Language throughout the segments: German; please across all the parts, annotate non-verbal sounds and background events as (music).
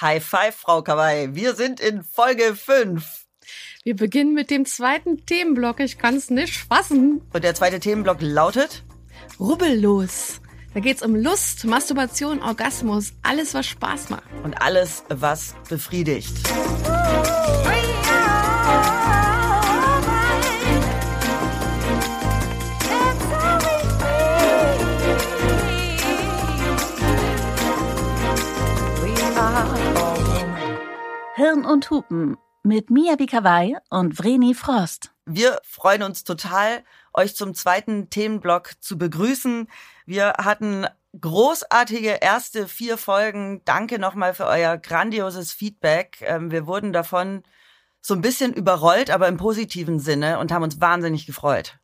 High Five, Frau Kawaii. Wir sind in Folge 5. Wir beginnen mit dem zweiten Themenblock. Ich kann es nicht fassen. Und der zweite Themenblock lautet? Rubbellos. Da geht's um Lust, Masturbation, Orgasmus, alles, was Spaß macht. Und alles, was befriedigt. Hirn und Hupen mit Mia Bikawai und Vreni Frost. Wir freuen uns total, euch zum zweiten Themenblock zu begrüßen. Wir hatten großartige erste vier Folgen. Danke nochmal für euer grandioses Feedback. Ähm, wir wurden davon so ein bisschen überrollt, aber im positiven Sinne und haben uns wahnsinnig gefreut.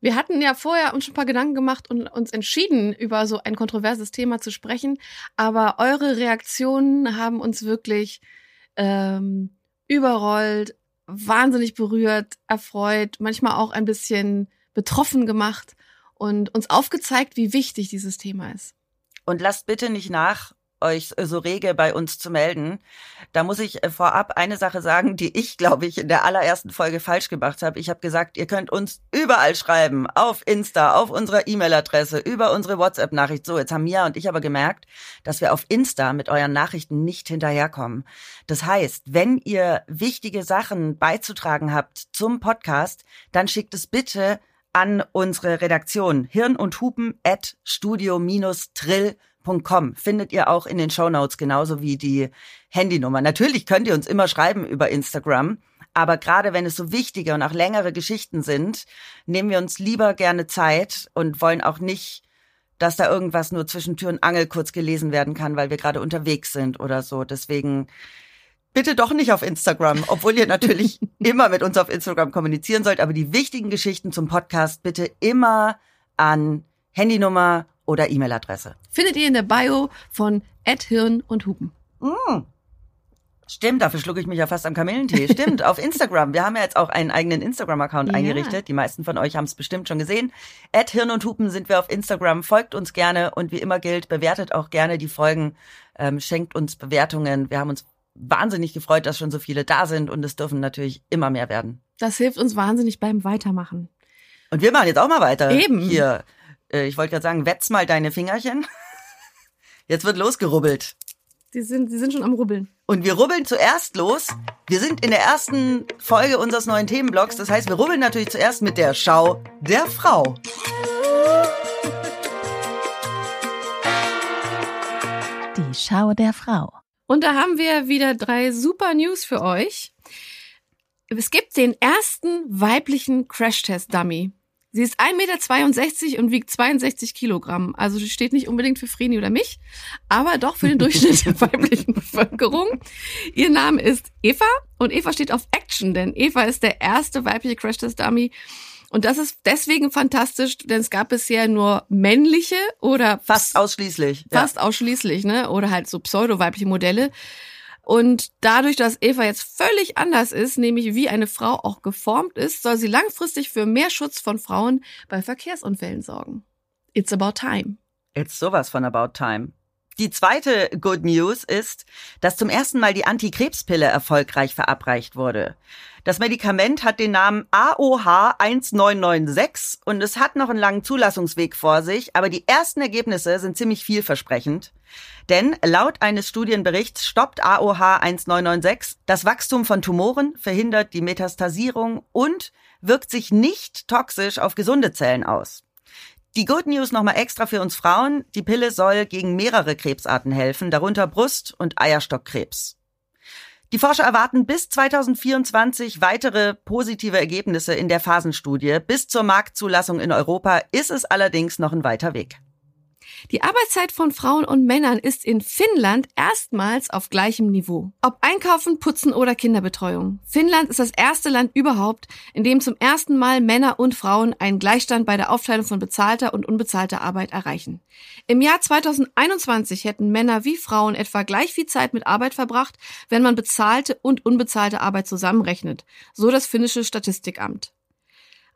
Wir hatten ja vorher uns schon ein paar Gedanken gemacht und uns entschieden, über so ein kontroverses Thema zu sprechen. Aber eure Reaktionen haben uns wirklich ähm, überrollt, wahnsinnig berührt, erfreut, manchmal auch ein bisschen betroffen gemacht und uns aufgezeigt, wie wichtig dieses Thema ist. Und lasst bitte nicht nach, euch so rege bei uns zu melden. Da muss ich äh, vorab eine Sache sagen, die ich, glaube ich, in der allerersten Folge falsch gemacht habe. Ich habe gesagt, ihr könnt uns überall schreiben, auf Insta, auf unserer E-Mail-Adresse, über unsere WhatsApp-Nachricht. So, jetzt haben Mia und ich aber gemerkt, dass wir auf Insta mit euren Nachrichten nicht hinterherkommen. Das heißt, wenn ihr wichtige Sachen beizutragen habt zum Podcast, dann schickt es bitte an unsere Redaktion hirn und hupen at studio-trill Com findet ihr auch in den Show Notes genauso wie die Handynummer. Natürlich könnt ihr uns immer schreiben über Instagram, aber gerade wenn es so wichtige und auch längere Geschichten sind, nehmen wir uns lieber gerne Zeit und wollen auch nicht, dass da irgendwas nur zwischen Tür und Angel kurz gelesen werden kann, weil wir gerade unterwegs sind oder so. Deswegen bitte doch nicht auf Instagram, obwohl ihr natürlich (laughs) immer mit uns auf Instagram kommunizieren sollt, aber die wichtigen Geschichten zum Podcast bitte immer an Handynummer oder E-Mail-Adresse. Findet ihr in der Bio von Ed Hirn und Hupen. Mm. Stimmt, dafür schlucke ich mich ja fast am Kamillentee. Stimmt, auf Instagram. Wir haben ja jetzt auch einen eigenen Instagram-Account ja. eingerichtet. Die meisten von euch haben es bestimmt schon gesehen. Ed Hirn und Hupen sind wir auf Instagram. Folgt uns gerne und wie immer gilt, bewertet auch gerne die Folgen, ähm, schenkt uns Bewertungen. Wir haben uns wahnsinnig gefreut, dass schon so viele da sind und es dürfen natürlich immer mehr werden. Das hilft uns wahnsinnig beim Weitermachen. Und wir machen jetzt auch mal weiter. Eben. Hier äh, ich wollte gerade sagen, wetz mal deine Fingerchen. (laughs) Jetzt wird losgerubbelt. Die sind, die sind schon am Rubbeln. Und wir rubbeln zuerst los. Wir sind in der ersten Folge unseres neuen Themenblocks. Das heißt, wir rubbeln natürlich zuerst mit der Schau der Frau. Die Schau der Frau. Und da haben wir wieder drei super News für euch. Es gibt den ersten weiblichen Crashtest-Dummy. Sie ist 1,62 Meter und wiegt 62 Kilogramm. Also sie steht nicht unbedingt für Vreni oder mich, aber doch für den Durchschnitt der (laughs) weiblichen Bevölkerung. Ihr Name ist Eva und Eva steht auf Action, denn Eva ist der erste weibliche Crash-Test-Dummy. Und das ist deswegen fantastisch, denn es gab bisher nur männliche oder fast ausschließlich. Fast ja. ausschließlich, ne? Oder halt so pseudo-weibliche Modelle. Und dadurch, dass Eva jetzt völlig anders ist, nämlich wie eine Frau auch geformt ist, soll sie langfristig für mehr Schutz von Frauen bei Verkehrsunfällen sorgen. It's about time. It's sowas von about time. Die zweite Good News ist, dass zum ersten Mal die Antikrebspille erfolgreich verabreicht wurde. Das Medikament hat den Namen AOH 1996 und es hat noch einen langen Zulassungsweg vor sich, aber die ersten Ergebnisse sind ziemlich vielversprechend. Denn laut eines Studienberichts stoppt AOH 1996 das Wachstum von Tumoren, verhindert die Metastasierung und wirkt sich nicht toxisch auf gesunde Zellen aus. Die Good News nochmal extra für uns Frauen. Die Pille soll gegen mehrere Krebsarten helfen, darunter Brust- und Eierstockkrebs. Die Forscher erwarten bis 2024 weitere positive Ergebnisse in der Phasenstudie. Bis zur Marktzulassung in Europa ist es allerdings noch ein weiter Weg. Die Arbeitszeit von Frauen und Männern ist in Finnland erstmals auf gleichem Niveau. Ob Einkaufen, Putzen oder Kinderbetreuung. Finnland ist das erste Land überhaupt, in dem zum ersten Mal Männer und Frauen einen Gleichstand bei der Aufteilung von bezahlter und unbezahlter Arbeit erreichen. Im Jahr 2021 hätten Männer wie Frauen etwa gleich viel Zeit mit Arbeit verbracht, wenn man bezahlte und unbezahlte Arbeit zusammenrechnet, so das finnische Statistikamt.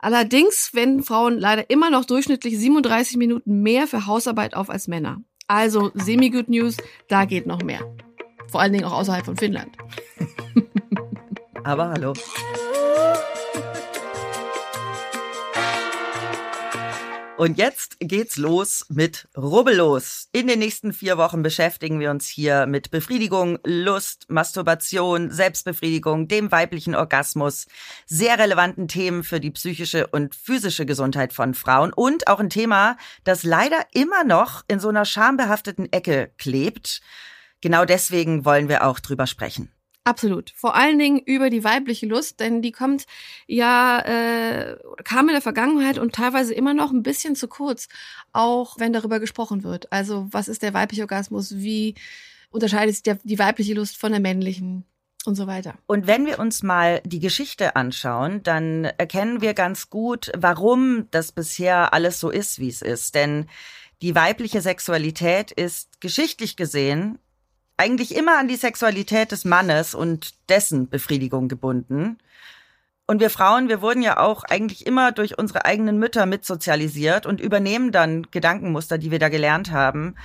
Allerdings wenden Frauen leider immer noch durchschnittlich 37 Minuten mehr für Hausarbeit auf als Männer. Also semi-good News, da geht noch mehr. Vor allen Dingen auch außerhalb von Finnland. Aber hallo. Und jetzt geht's los mit Rubbellos. In den nächsten vier Wochen beschäftigen wir uns hier mit Befriedigung, Lust, Masturbation, Selbstbefriedigung, dem weiblichen Orgasmus, sehr relevanten Themen für die psychische und physische Gesundheit von Frauen und auch ein Thema, das leider immer noch in so einer schambehafteten Ecke klebt. Genau deswegen wollen wir auch drüber sprechen. Absolut. Vor allen Dingen über die weibliche Lust, denn die kommt ja, äh, kam in der Vergangenheit und teilweise immer noch ein bisschen zu kurz, auch wenn darüber gesprochen wird. Also was ist der weibliche Orgasmus? Wie unterscheidet sich der, die weibliche Lust von der männlichen? Und so weiter. Und wenn wir uns mal die Geschichte anschauen, dann erkennen wir ganz gut, warum das bisher alles so ist, wie es ist. Denn die weibliche Sexualität ist geschichtlich gesehen eigentlich immer an die Sexualität des Mannes und dessen Befriedigung gebunden. Und wir Frauen, wir wurden ja auch eigentlich immer durch unsere eigenen Mütter mitsozialisiert und übernehmen dann Gedankenmuster, die wir da gelernt haben.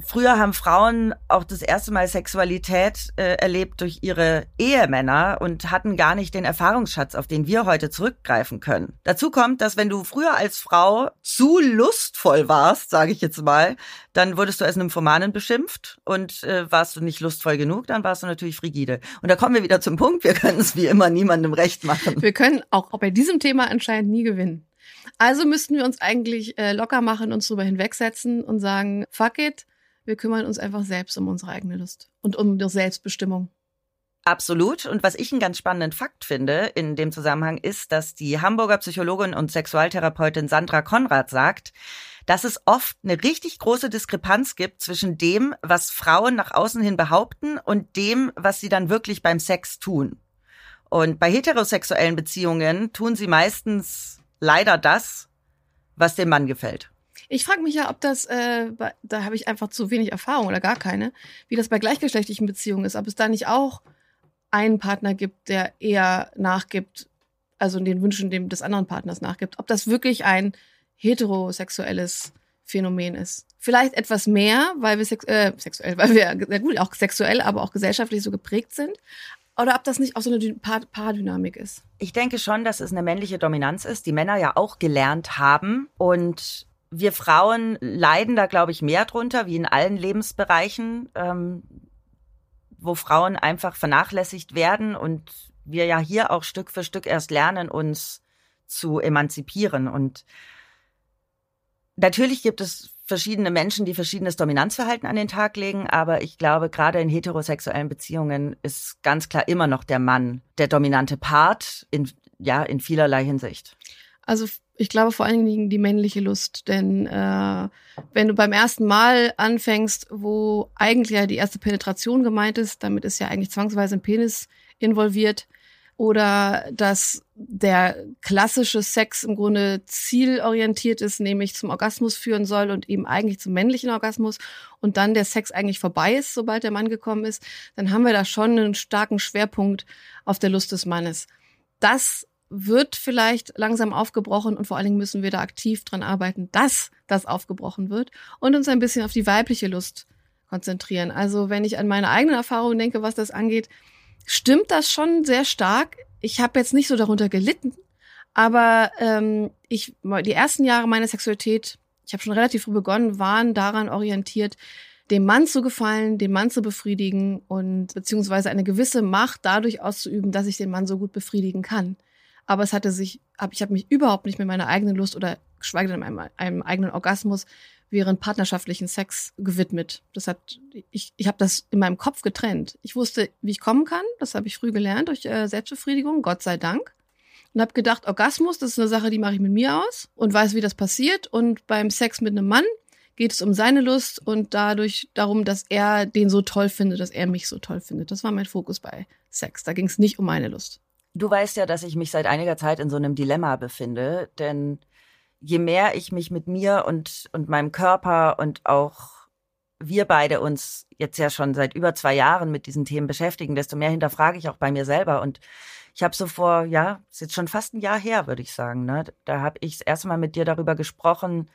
Früher haben Frauen auch das erste Mal Sexualität äh, erlebt durch ihre Ehemänner und hatten gar nicht den Erfahrungsschatz, auf den wir heute zurückgreifen können. Dazu kommt, dass wenn du früher als Frau zu lustvoll warst, sage ich jetzt mal, dann wurdest du als Nymphomanin beschimpft und äh, warst du nicht lustvoll genug, dann warst du natürlich frigide. Und da kommen wir wieder zum Punkt, wir können es wie immer niemandem recht machen. Wir können auch bei diesem Thema anscheinend nie gewinnen. Also müssten wir uns eigentlich äh, locker machen, uns drüber hinwegsetzen und sagen, fuck it, wir kümmern uns einfach selbst um unsere eigene Lust und um die Selbstbestimmung. Absolut. Und was ich einen ganz spannenden Fakt finde in dem Zusammenhang ist, dass die Hamburger Psychologin und Sexualtherapeutin Sandra Konrad sagt, dass es oft eine richtig große Diskrepanz gibt zwischen dem, was Frauen nach außen hin behaupten und dem, was sie dann wirklich beim Sex tun. Und bei heterosexuellen Beziehungen tun sie meistens leider das, was dem Mann gefällt. Ich frage mich ja, ob das, äh, da habe ich einfach zu wenig Erfahrung oder gar keine, wie das bei gleichgeschlechtlichen Beziehungen ist, ob es da nicht auch einen Partner gibt, der eher nachgibt, also den Wünschen des anderen Partners nachgibt, ob das wirklich ein heterosexuelles Phänomen ist. Vielleicht etwas mehr, weil wir sex äh, sexuell, weil wir sehr gut auch sexuell, aber auch gesellschaftlich so geprägt sind. Oder ob das nicht auch so eine Paardynamik ist. Ich denke schon, dass es eine männliche Dominanz ist, die Männer ja auch gelernt haben und wir Frauen leiden da, glaube ich, mehr drunter, wie in allen Lebensbereichen, ähm, wo Frauen einfach vernachlässigt werden und wir ja hier auch Stück für Stück erst lernen, uns zu emanzipieren. Und natürlich gibt es verschiedene Menschen, die verschiedenes Dominanzverhalten an den Tag legen, aber ich glaube, gerade in heterosexuellen Beziehungen ist ganz klar immer noch der Mann der dominante Part in, ja, in vielerlei Hinsicht. Also ich glaube vor allen Dingen die männliche Lust, denn äh, wenn du beim ersten Mal anfängst, wo eigentlich ja die erste Penetration gemeint ist, damit ist ja eigentlich zwangsweise ein Penis involviert, oder dass der klassische Sex im Grunde zielorientiert ist, nämlich zum Orgasmus führen soll und eben eigentlich zum männlichen Orgasmus und dann der Sex eigentlich vorbei ist, sobald der Mann gekommen ist, dann haben wir da schon einen starken Schwerpunkt auf der Lust des Mannes. Das wird vielleicht langsam aufgebrochen und vor allen Dingen müssen wir da aktiv dran arbeiten, dass das aufgebrochen wird und uns ein bisschen auf die weibliche Lust konzentrieren. Also wenn ich an meine eigenen Erfahrungen denke, was das angeht, stimmt das schon sehr stark. Ich habe jetzt nicht so darunter gelitten, aber ähm, ich die ersten Jahre meiner Sexualität, ich habe schon relativ früh begonnen, waren daran orientiert, dem Mann zu gefallen, den Mann zu befriedigen und beziehungsweise eine gewisse Macht dadurch auszuüben, dass ich den Mann so gut befriedigen kann aber es hatte sich, hab, ich habe mich überhaupt nicht mit meiner eigenen Lust oder geschweige denn einem, einem eigenen Orgasmus während partnerschaftlichen Sex gewidmet. Das hat, ich, ich habe das in meinem Kopf getrennt. Ich wusste, wie ich kommen kann. Das habe ich früh gelernt durch äh, Selbstbefriedigung, Gott sei Dank. Und habe gedacht, Orgasmus, das ist eine Sache, die mache ich mit mir aus und weiß, wie das passiert. Und beim Sex mit einem Mann geht es um seine Lust und dadurch darum, dass er den so toll findet, dass er mich so toll findet. Das war mein Fokus bei Sex. Da ging es nicht um meine Lust. Du weißt ja, dass ich mich seit einiger Zeit in so einem Dilemma befinde, denn je mehr ich mich mit mir und, und meinem Körper und auch wir beide uns jetzt ja schon seit über zwei Jahren mit diesen Themen beschäftigen, desto mehr hinterfrage ich auch bei mir selber. Und ich habe so vor, ja, ist jetzt schon fast ein Jahr her, würde ich sagen. Ne? Da habe ich das erste Mal mit dir darüber gesprochen,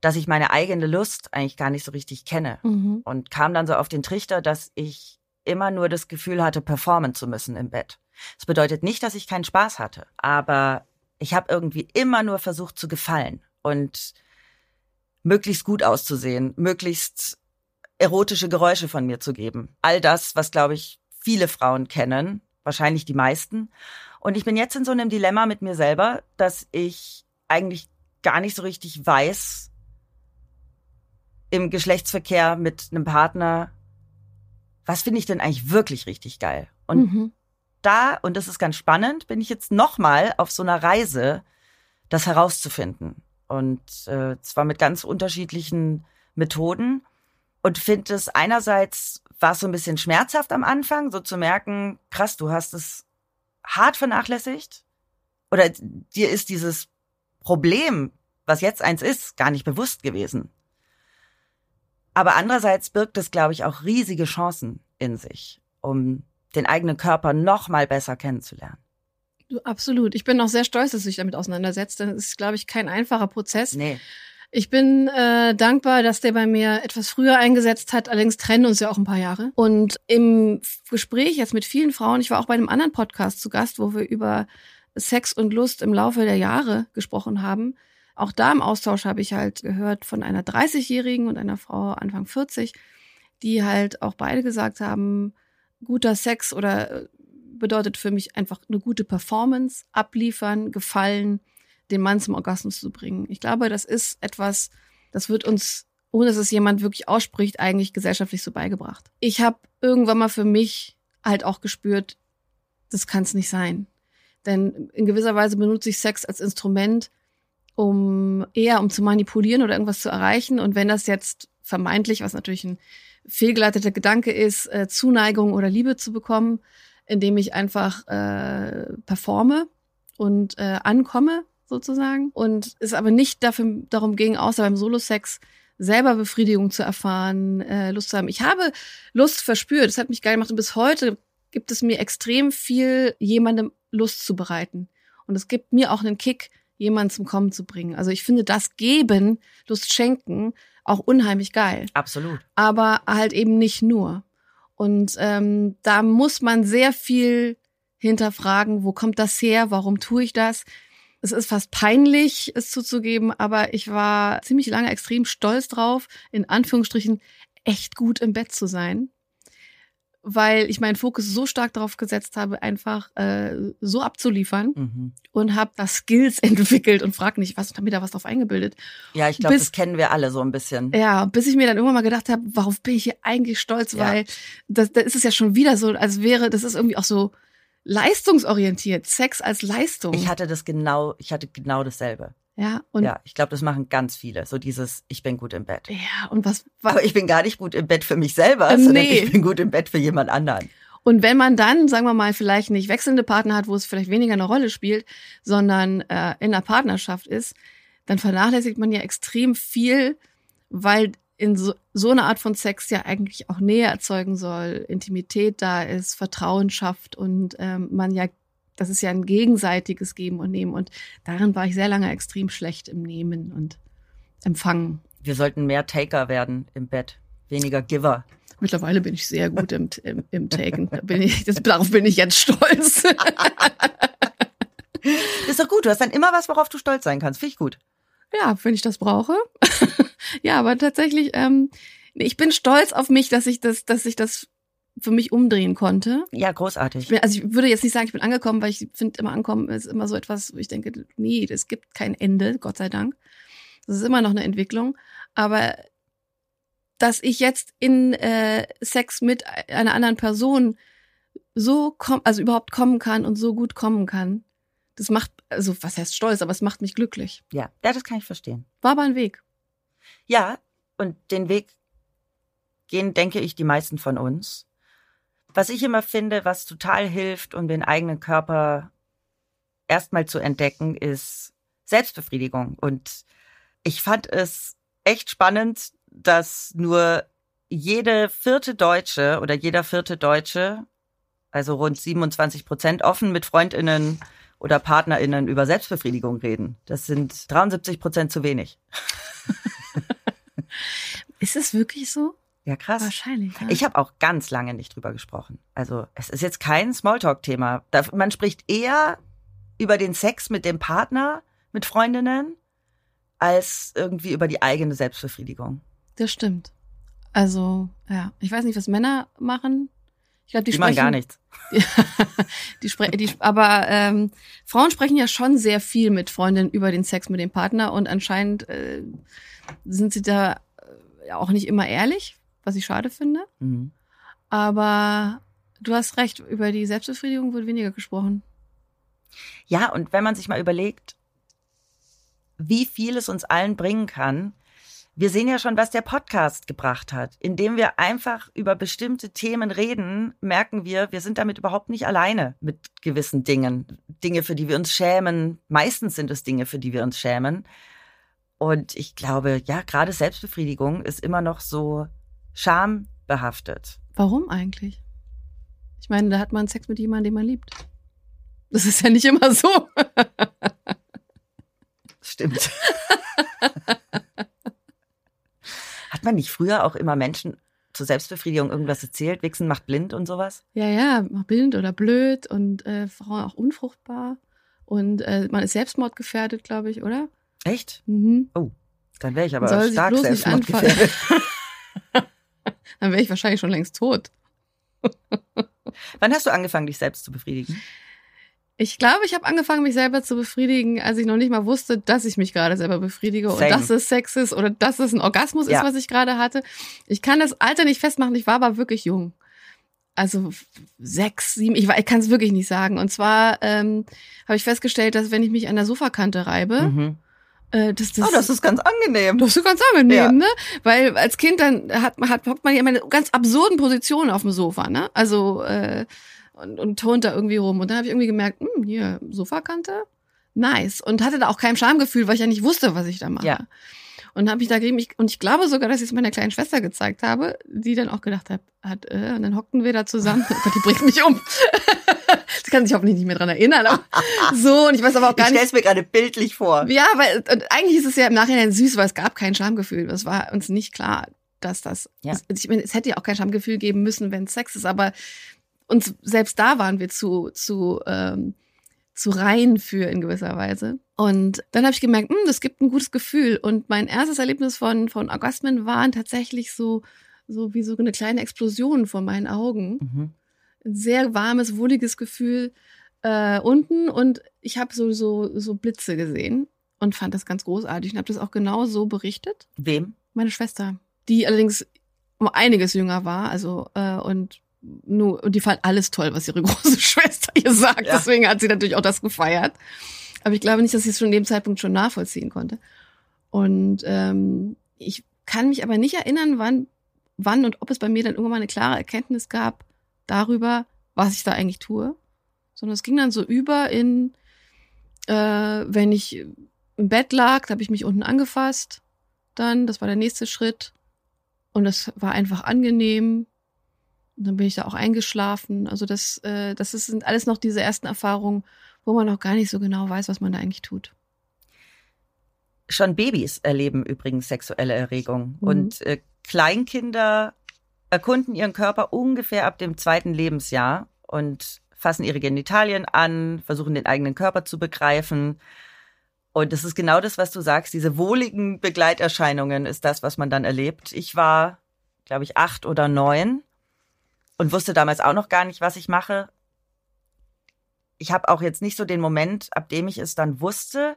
dass ich meine eigene Lust eigentlich gar nicht so richtig kenne. Mhm. Und kam dann so auf den Trichter, dass ich immer nur das Gefühl hatte, performen zu müssen im Bett. Das bedeutet nicht, dass ich keinen Spaß hatte, aber ich habe irgendwie immer nur versucht zu gefallen und möglichst gut auszusehen, möglichst erotische Geräusche von mir zu geben. All das, was, glaube ich, viele Frauen kennen, wahrscheinlich die meisten. Und ich bin jetzt in so einem Dilemma mit mir selber, dass ich eigentlich gar nicht so richtig weiß, im Geschlechtsverkehr mit einem Partner, was finde ich denn eigentlich wirklich richtig geil? Und Mhm. Da, und das ist ganz spannend, bin ich jetzt nochmal auf so einer Reise, das herauszufinden. Und äh, zwar mit ganz unterschiedlichen Methoden. Und finde es einerseits war es so ein bisschen schmerzhaft am Anfang, so zu merken, krass, du hast es hart vernachlässigt. Oder dir ist dieses Problem, was jetzt eins ist, gar nicht bewusst gewesen. Aber andererseits birgt es, glaube ich, auch riesige Chancen in sich, um den eigenen Körper noch mal besser kennenzulernen. Du, absolut. Ich bin auch sehr stolz, dass du dich damit auseinandersetzt, denn es ist, glaube ich, kein einfacher Prozess. Nee, Ich bin äh, dankbar, dass der bei mir etwas früher eingesetzt hat. Allerdings trennen uns ja auch ein paar Jahre. Und im Gespräch jetzt mit vielen Frauen, ich war auch bei einem anderen Podcast zu Gast, wo wir über Sex und Lust im Laufe der Jahre gesprochen haben. Auch da im Austausch habe ich halt gehört von einer 30-Jährigen und einer Frau Anfang 40, die halt auch beide gesagt haben, guter Sex oder äh, bedeutet für mich einfach eine gute Performance, abliefern, gefallen, den Mann zum Orgasmus zu bringen. Ich glaube, das ist etwas, das wird uns, ohne dass es jemand wirklich ausspricht, eigentlich gesellschaftlich so beigebracht. Ich habe irgendwann mal für mich halt auch gespürt, das kann es nicht sein. Denn in gewisser Weise benutze ich Sex als Instrument, um eher um zu manipulieren oder irgendwas zu erreichen. Und wenn das jetzt vermeintlich, was natürlich ein fehlgeleiteter Gedanke ist, äh, Zuneigung oder Liebe zu bekommen, indem ich einfach äh, performe und äh, ankomme sozusagen und es aber nicht dafür darum ging, außer beim Solo-Sex selber Befriedigung zu erfahren, äh, Lust zu haben. Ich habe Lust verspürt, das hat mich geil gemacht und bis heute gibt es mir extrem viel, jemandem Lust zu bereiten. Und es gibt mir auch einen Kick, jemanden zum Kommen zu bringen. Also ich finde das Geben, Lust schenken, auch unheimlich geil. absolut. Aber halt eben nicht nur. Und ähm, da muss man sehr viel hinterfragen, wo kommt das her, warum tue ich das? Es ist fast peinlich, es zuzugeben, aber ich war ziemlich lange extrem stolz drauf, in Anführungsstrichen echt gut im Bett zu sein, weil ich meinen Fokus so stark darauf gesetzt habe, einfach äh, so abzuliefern Mhm. und habe da Skills (laughs) entwickelt und frag nicht, was, hab mir da was drauf eingebildet. Ja, ich glaube, das kennen wir alle so ein bisschen. Ja, bis ich mir dann irgendwann mal gedacht habe, worauf bin ich hier eigentlich stolz, Ja. weil das, da ist es ja schon wieder so, als wäre, das ist irgendwie auch so leistungsorientiert, Sex als Leistung. Ich hatte das genau, ich hatte genau dasselbe. Ja, und ja. ja, ich glaube, das machen ganz viele. So dieses, ich bin gut im Bett. und was, was Aber ich bin gar nicht gut im Bett für mich selber, Ähm, sondern nee. ich bin gut im Bett für jemand anderen. und wenn man dann, sagen wir mal, vielleicht nicht wechselnde Partner hat, wo es vielleicht weniger eine Rolle spielt, sondern äh, in einer Partnerschaft ist, dann vernachlässigt man ja extrem viel, weil in so, so einer Art von Sex ja eigentlich auch Nähe erzeugen soll, Intimität da ist, Vertrauen schafft und ähm, man ja, das ist ja ein gegenseitiges Geben und Nehmen. Und darin war ich sehr lange extrem schlecht im Nehmen und Empfangen. Wir sollten mehr Taker werden im Bett, weniger Giver. Mittlerweile bin ich sehr gut im, im, im Taken. Da bin ich, das, darauf bin ich jetzt stolz. (laughs) Ist doch gut, du hast dann immer was, worauf du stolz sein kannst. Finde ich gut. Ja, wenn ich das brauche. (laughs) ja, aber tatsächlich, ähm, ich bin stolz auf mich, dass ich das, dass ich das für mich umdrehen konnte. Ja, Ich großartig. bin, also ich würde jetzt nicht sagen, ich bin angekommen, weil ich finde immer ankommen ist immer so etwas, wo ich denke, nee, es gibt kein Ende, Gott sei Dank. Das ist immer noch eine Entwicklung. Aber dass ich jetzt in äh, Sex mit einer anderen Person so komm, also überhaupt kommen kann und so gut kommen kann, das macht, also was heißt stolz, aber es macht mich glücklich. Ja, ja, das kann ich verstehen. War aber ein Weg. Ja, und den Weg gehen, denke ich, die meisten von uns. Was ich immer finde, was total hilft, um den eigenen Körper erstmal zu entdecken, ist Selbstbefriedigung. Und ich fand es echt spannend, dass nur jede vierte Deutsche oder jeder vierte Deutsche, also rund 27 Prozent, offen mit Freundinnen oder PartnerInnen über Selbstbefriedigung reden. Das sind 73 Prozent zu wenig. (laughs) Ist es wirklich so? Ja, krass. Wahrscheinlich. Ja. Ich habe auch ganz lange nicht drüber gesprochen. Also es ist jetzt kein Smalltalk-Thema. Man spricht eher über den Sex mit dem Partner, mit Freundinnen, als irgendwie über die eigene Selbstbefriedigung. das stimmt. Also, ja. Ich weiß nicht, was Männer machen. Ich glaube, die, Die, machen sprechen gar nichts. (laughs) die, spre die, aber ähm, Frauen sprechen ja schon sehr viel mit Freundinnen über den Sex mit dem Partner und anscheinend äh, sind sie da äh, auch nicht immer ehrlich, was ich schade finde. Mhm. Aber du hast recht, über die Selbstbefriedigung wird weniger gesprochen. Ja, und wenn man sich mal überlegt, wie viel es uns allen bringen kann, wir sehen ja schon, was der Podcast gebracht hat. Indem wir einfach über bestimmte Themen reden, merken wir, wir sind damit überhaupt nicht alleine mit gewissen Dingen. Dinge, für die wir uns schämen. Meistens sind es Dinge, für die wir uns schämen. Und ich glaube, ja, gerade Selbstbefriedigung ist immer noch so schambehaftet. Warum eigentlich? Ich meine, da hat man Sex mit jemandem, den man liebt. Das ist ja nicht immer so. Stimmt. (laughs) Hat man nicht früher auch immer Menschen zur Selbstbefriedigung irgendwas erzählt? Wichsen macht blind und sowas? Ja, ja, blind oder blöd und äh, Frauen auch unfruchtbar. Und äh, man ist selbstmordgefährdet, glaube ich, oder? Echt? Mhm. Dann wäre ich aber Soll stark selbstmordgefährdet. (laughs) Dann wäre ich wahrscheinlich schon längst tot. (laughs) Wann hast du angefangen, dich selbst zu befriedigen? Ich glaube, ich habe angefangen, mich selber zu befriedigen, als ich noch nicht mal wusste, dass ich mich gerade selber befriedige Same. und dass es Sex ist oder dass es ein Orgasmus Ja. ist, was ich gerade hatte. Ich kann das Alter nicht festmachen, ich war aber wirklich jung. Also sechs, sieben, ich, ich kann es wirklich nicht sagen. Und zwar ähm, habe ich festgestellt, dass wenn ich mich an der Sofakante reibe, Mhm. Äh, dass das, Oh, das ist ganz angenehm. das ist ganz angenehm, Ja. ne? Weil als Kind dann hat man hat hockt man ja immer in ganz absurden Positionen auf dem Sofa, ne? Also äh, und, und turnt da irgendwie rum. Und dann habe ich irgendwie gemerkt, hm, hier Sofakante, nice. Und hatte da auch kein Schamgefühl, weil ich ja nicht wusste, was ich da mache. Ja. Und habe ich da gegeben, ich, und ich glaube sogar, dass ich es meiner kleinen Schwester gezeigt habe, die dann auch gedacht hat, hat äh, und dann hockten wir da zusammen. Oh die bringt mich um. (laughs) Sie kann sich hoffentlich nicht mehr dran erinnern. Aber (laughs) so, und ich weiß aber auch Ich gar nicht. stell's mir gerade bildlich vor. Ja, weil eigentlich ist es ja im Nachhinein süß, weil es gab kein Schamgefühl. Es war uns nicht klar, dass das. Ja. Es, ich meine, es hätte ja auch kein Schamgefühl geben müssen, wenn es Sex ist, aber uns selbst da waren wir zu zu ähm, zu rein für in gewisser Weise. Und dann habe ich gemerkt, hm, das gibt ein gutes Gefühl. Und mein erstes Erlebnis von von Orgasmen waren tatsächlich so so wie so eine kleine Explosion vor meinen Augen Mhm. Ein sehr warmes, wohliges Gefühl äh, unten und ich habe so, so, so Blitze gesehen und fand das ganz großartig und habe das auch genau so berichtet. Wem? Meine Schwester, die allerdings um einiges jünger war, also äh, und nur und die fand alles toll, was ihre (laughs) große Schwester ihr sagt. Ja. Deswegen hat sie natürlich auch das gefeiert. Aber ich glaube nicht, dass sie es schon in dem Zeitpunkt schon nachvollziehen konnte. Und ähm, ich kann mich aber nicht erinnern, wann, wann und ob es bei mir dann irgendwann mal eine klare Erkenntnis gab darüber, was ich da eigentlich tue. Sondern es ging dann so über in, äh, wenn ich im Bett lag, da habe ich mich unten angefasst. Dann, das war der nächste Schritt. Und das war einfach angenehm. Und dann bin ich da auch eingeschlafen. Also das, äh, das ist, sind alles noch diese ersten Erfahrungen, wo man noch gar nicht so genau weiß, was man da eigentlich tut. Schon Babys erleben übrigens sexuelle Erregung. Mhm. Und äh, Kleinkinder erkunden ihren Körper ungefähr ab dem zweiten Lebensjahr und fassen ihre Genitalien an, versuchen den eigenen Körper zu begreifen. Und das ist genau das, was du sagst. Diese wohligen Begleiterscheinungen ist das, was man dann erlebt. Ich war, glaube ich, acht oder neun und wusste damals auch noch gar nicht, was ich mache. Ich habe auch jetzt nicht so den Moment, ab dem ich es dann wusste.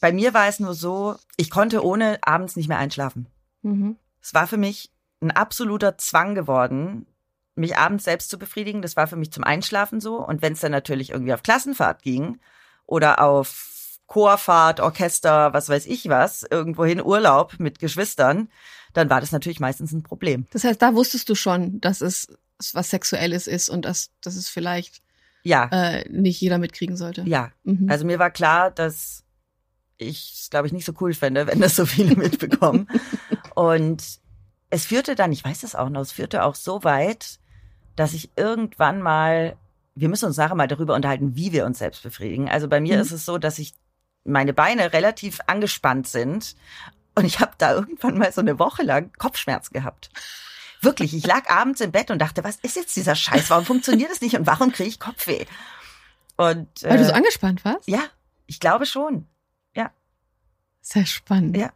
Bei mir war es nur so, ich konnte ohne abends nicht mehr einschlafen. Mhm. Es war für mich ein absoluter Zwang geworden, mich abends selbst zu befriedigen. Das war für mich zum Einschlafen so. Und wenn es dann natürlich irgendwie auf Klassenfahrt ging oder auf Chorfahrt, Orchester, was weiß ich was, irgendwohin Urlaub mit Geschwistern, dann war das natürlich meistens ein Problem. Das heißt, da wusstest du schon, dass es was Sexuelles ist und dass, dass es vielleicht Ja, äh, nicht jeder mitkriegen sollte. ja. Mhm. Also mir war klar, dass ich es, glaube ich, nicht so cool fände, wenn das so viele (laughs) mitbekommen. Und es führte dann, ich weiß das auch noch, es führte auch so weit, dass ich irgendwann mal, wir müssen uns nachher mal darüber unterhalten, wie wir uns selbst befriedigen. Also bei mir Mhm. ist es so, dass ich meine Beine relativ angespannt sind Und ich habe da irgendwann mal so eine Woche lang Kopfschmerzen gehabt. Wirklich, ich lag abends im Bett und dachte, was ist jetzt dieser Scheiß? Warum funktioniert das nicht und warum kriege ich Kopfweh? Und Weil du so äh, angespannt warst? ja, ich glaube schon. Sehr spannend. Ja.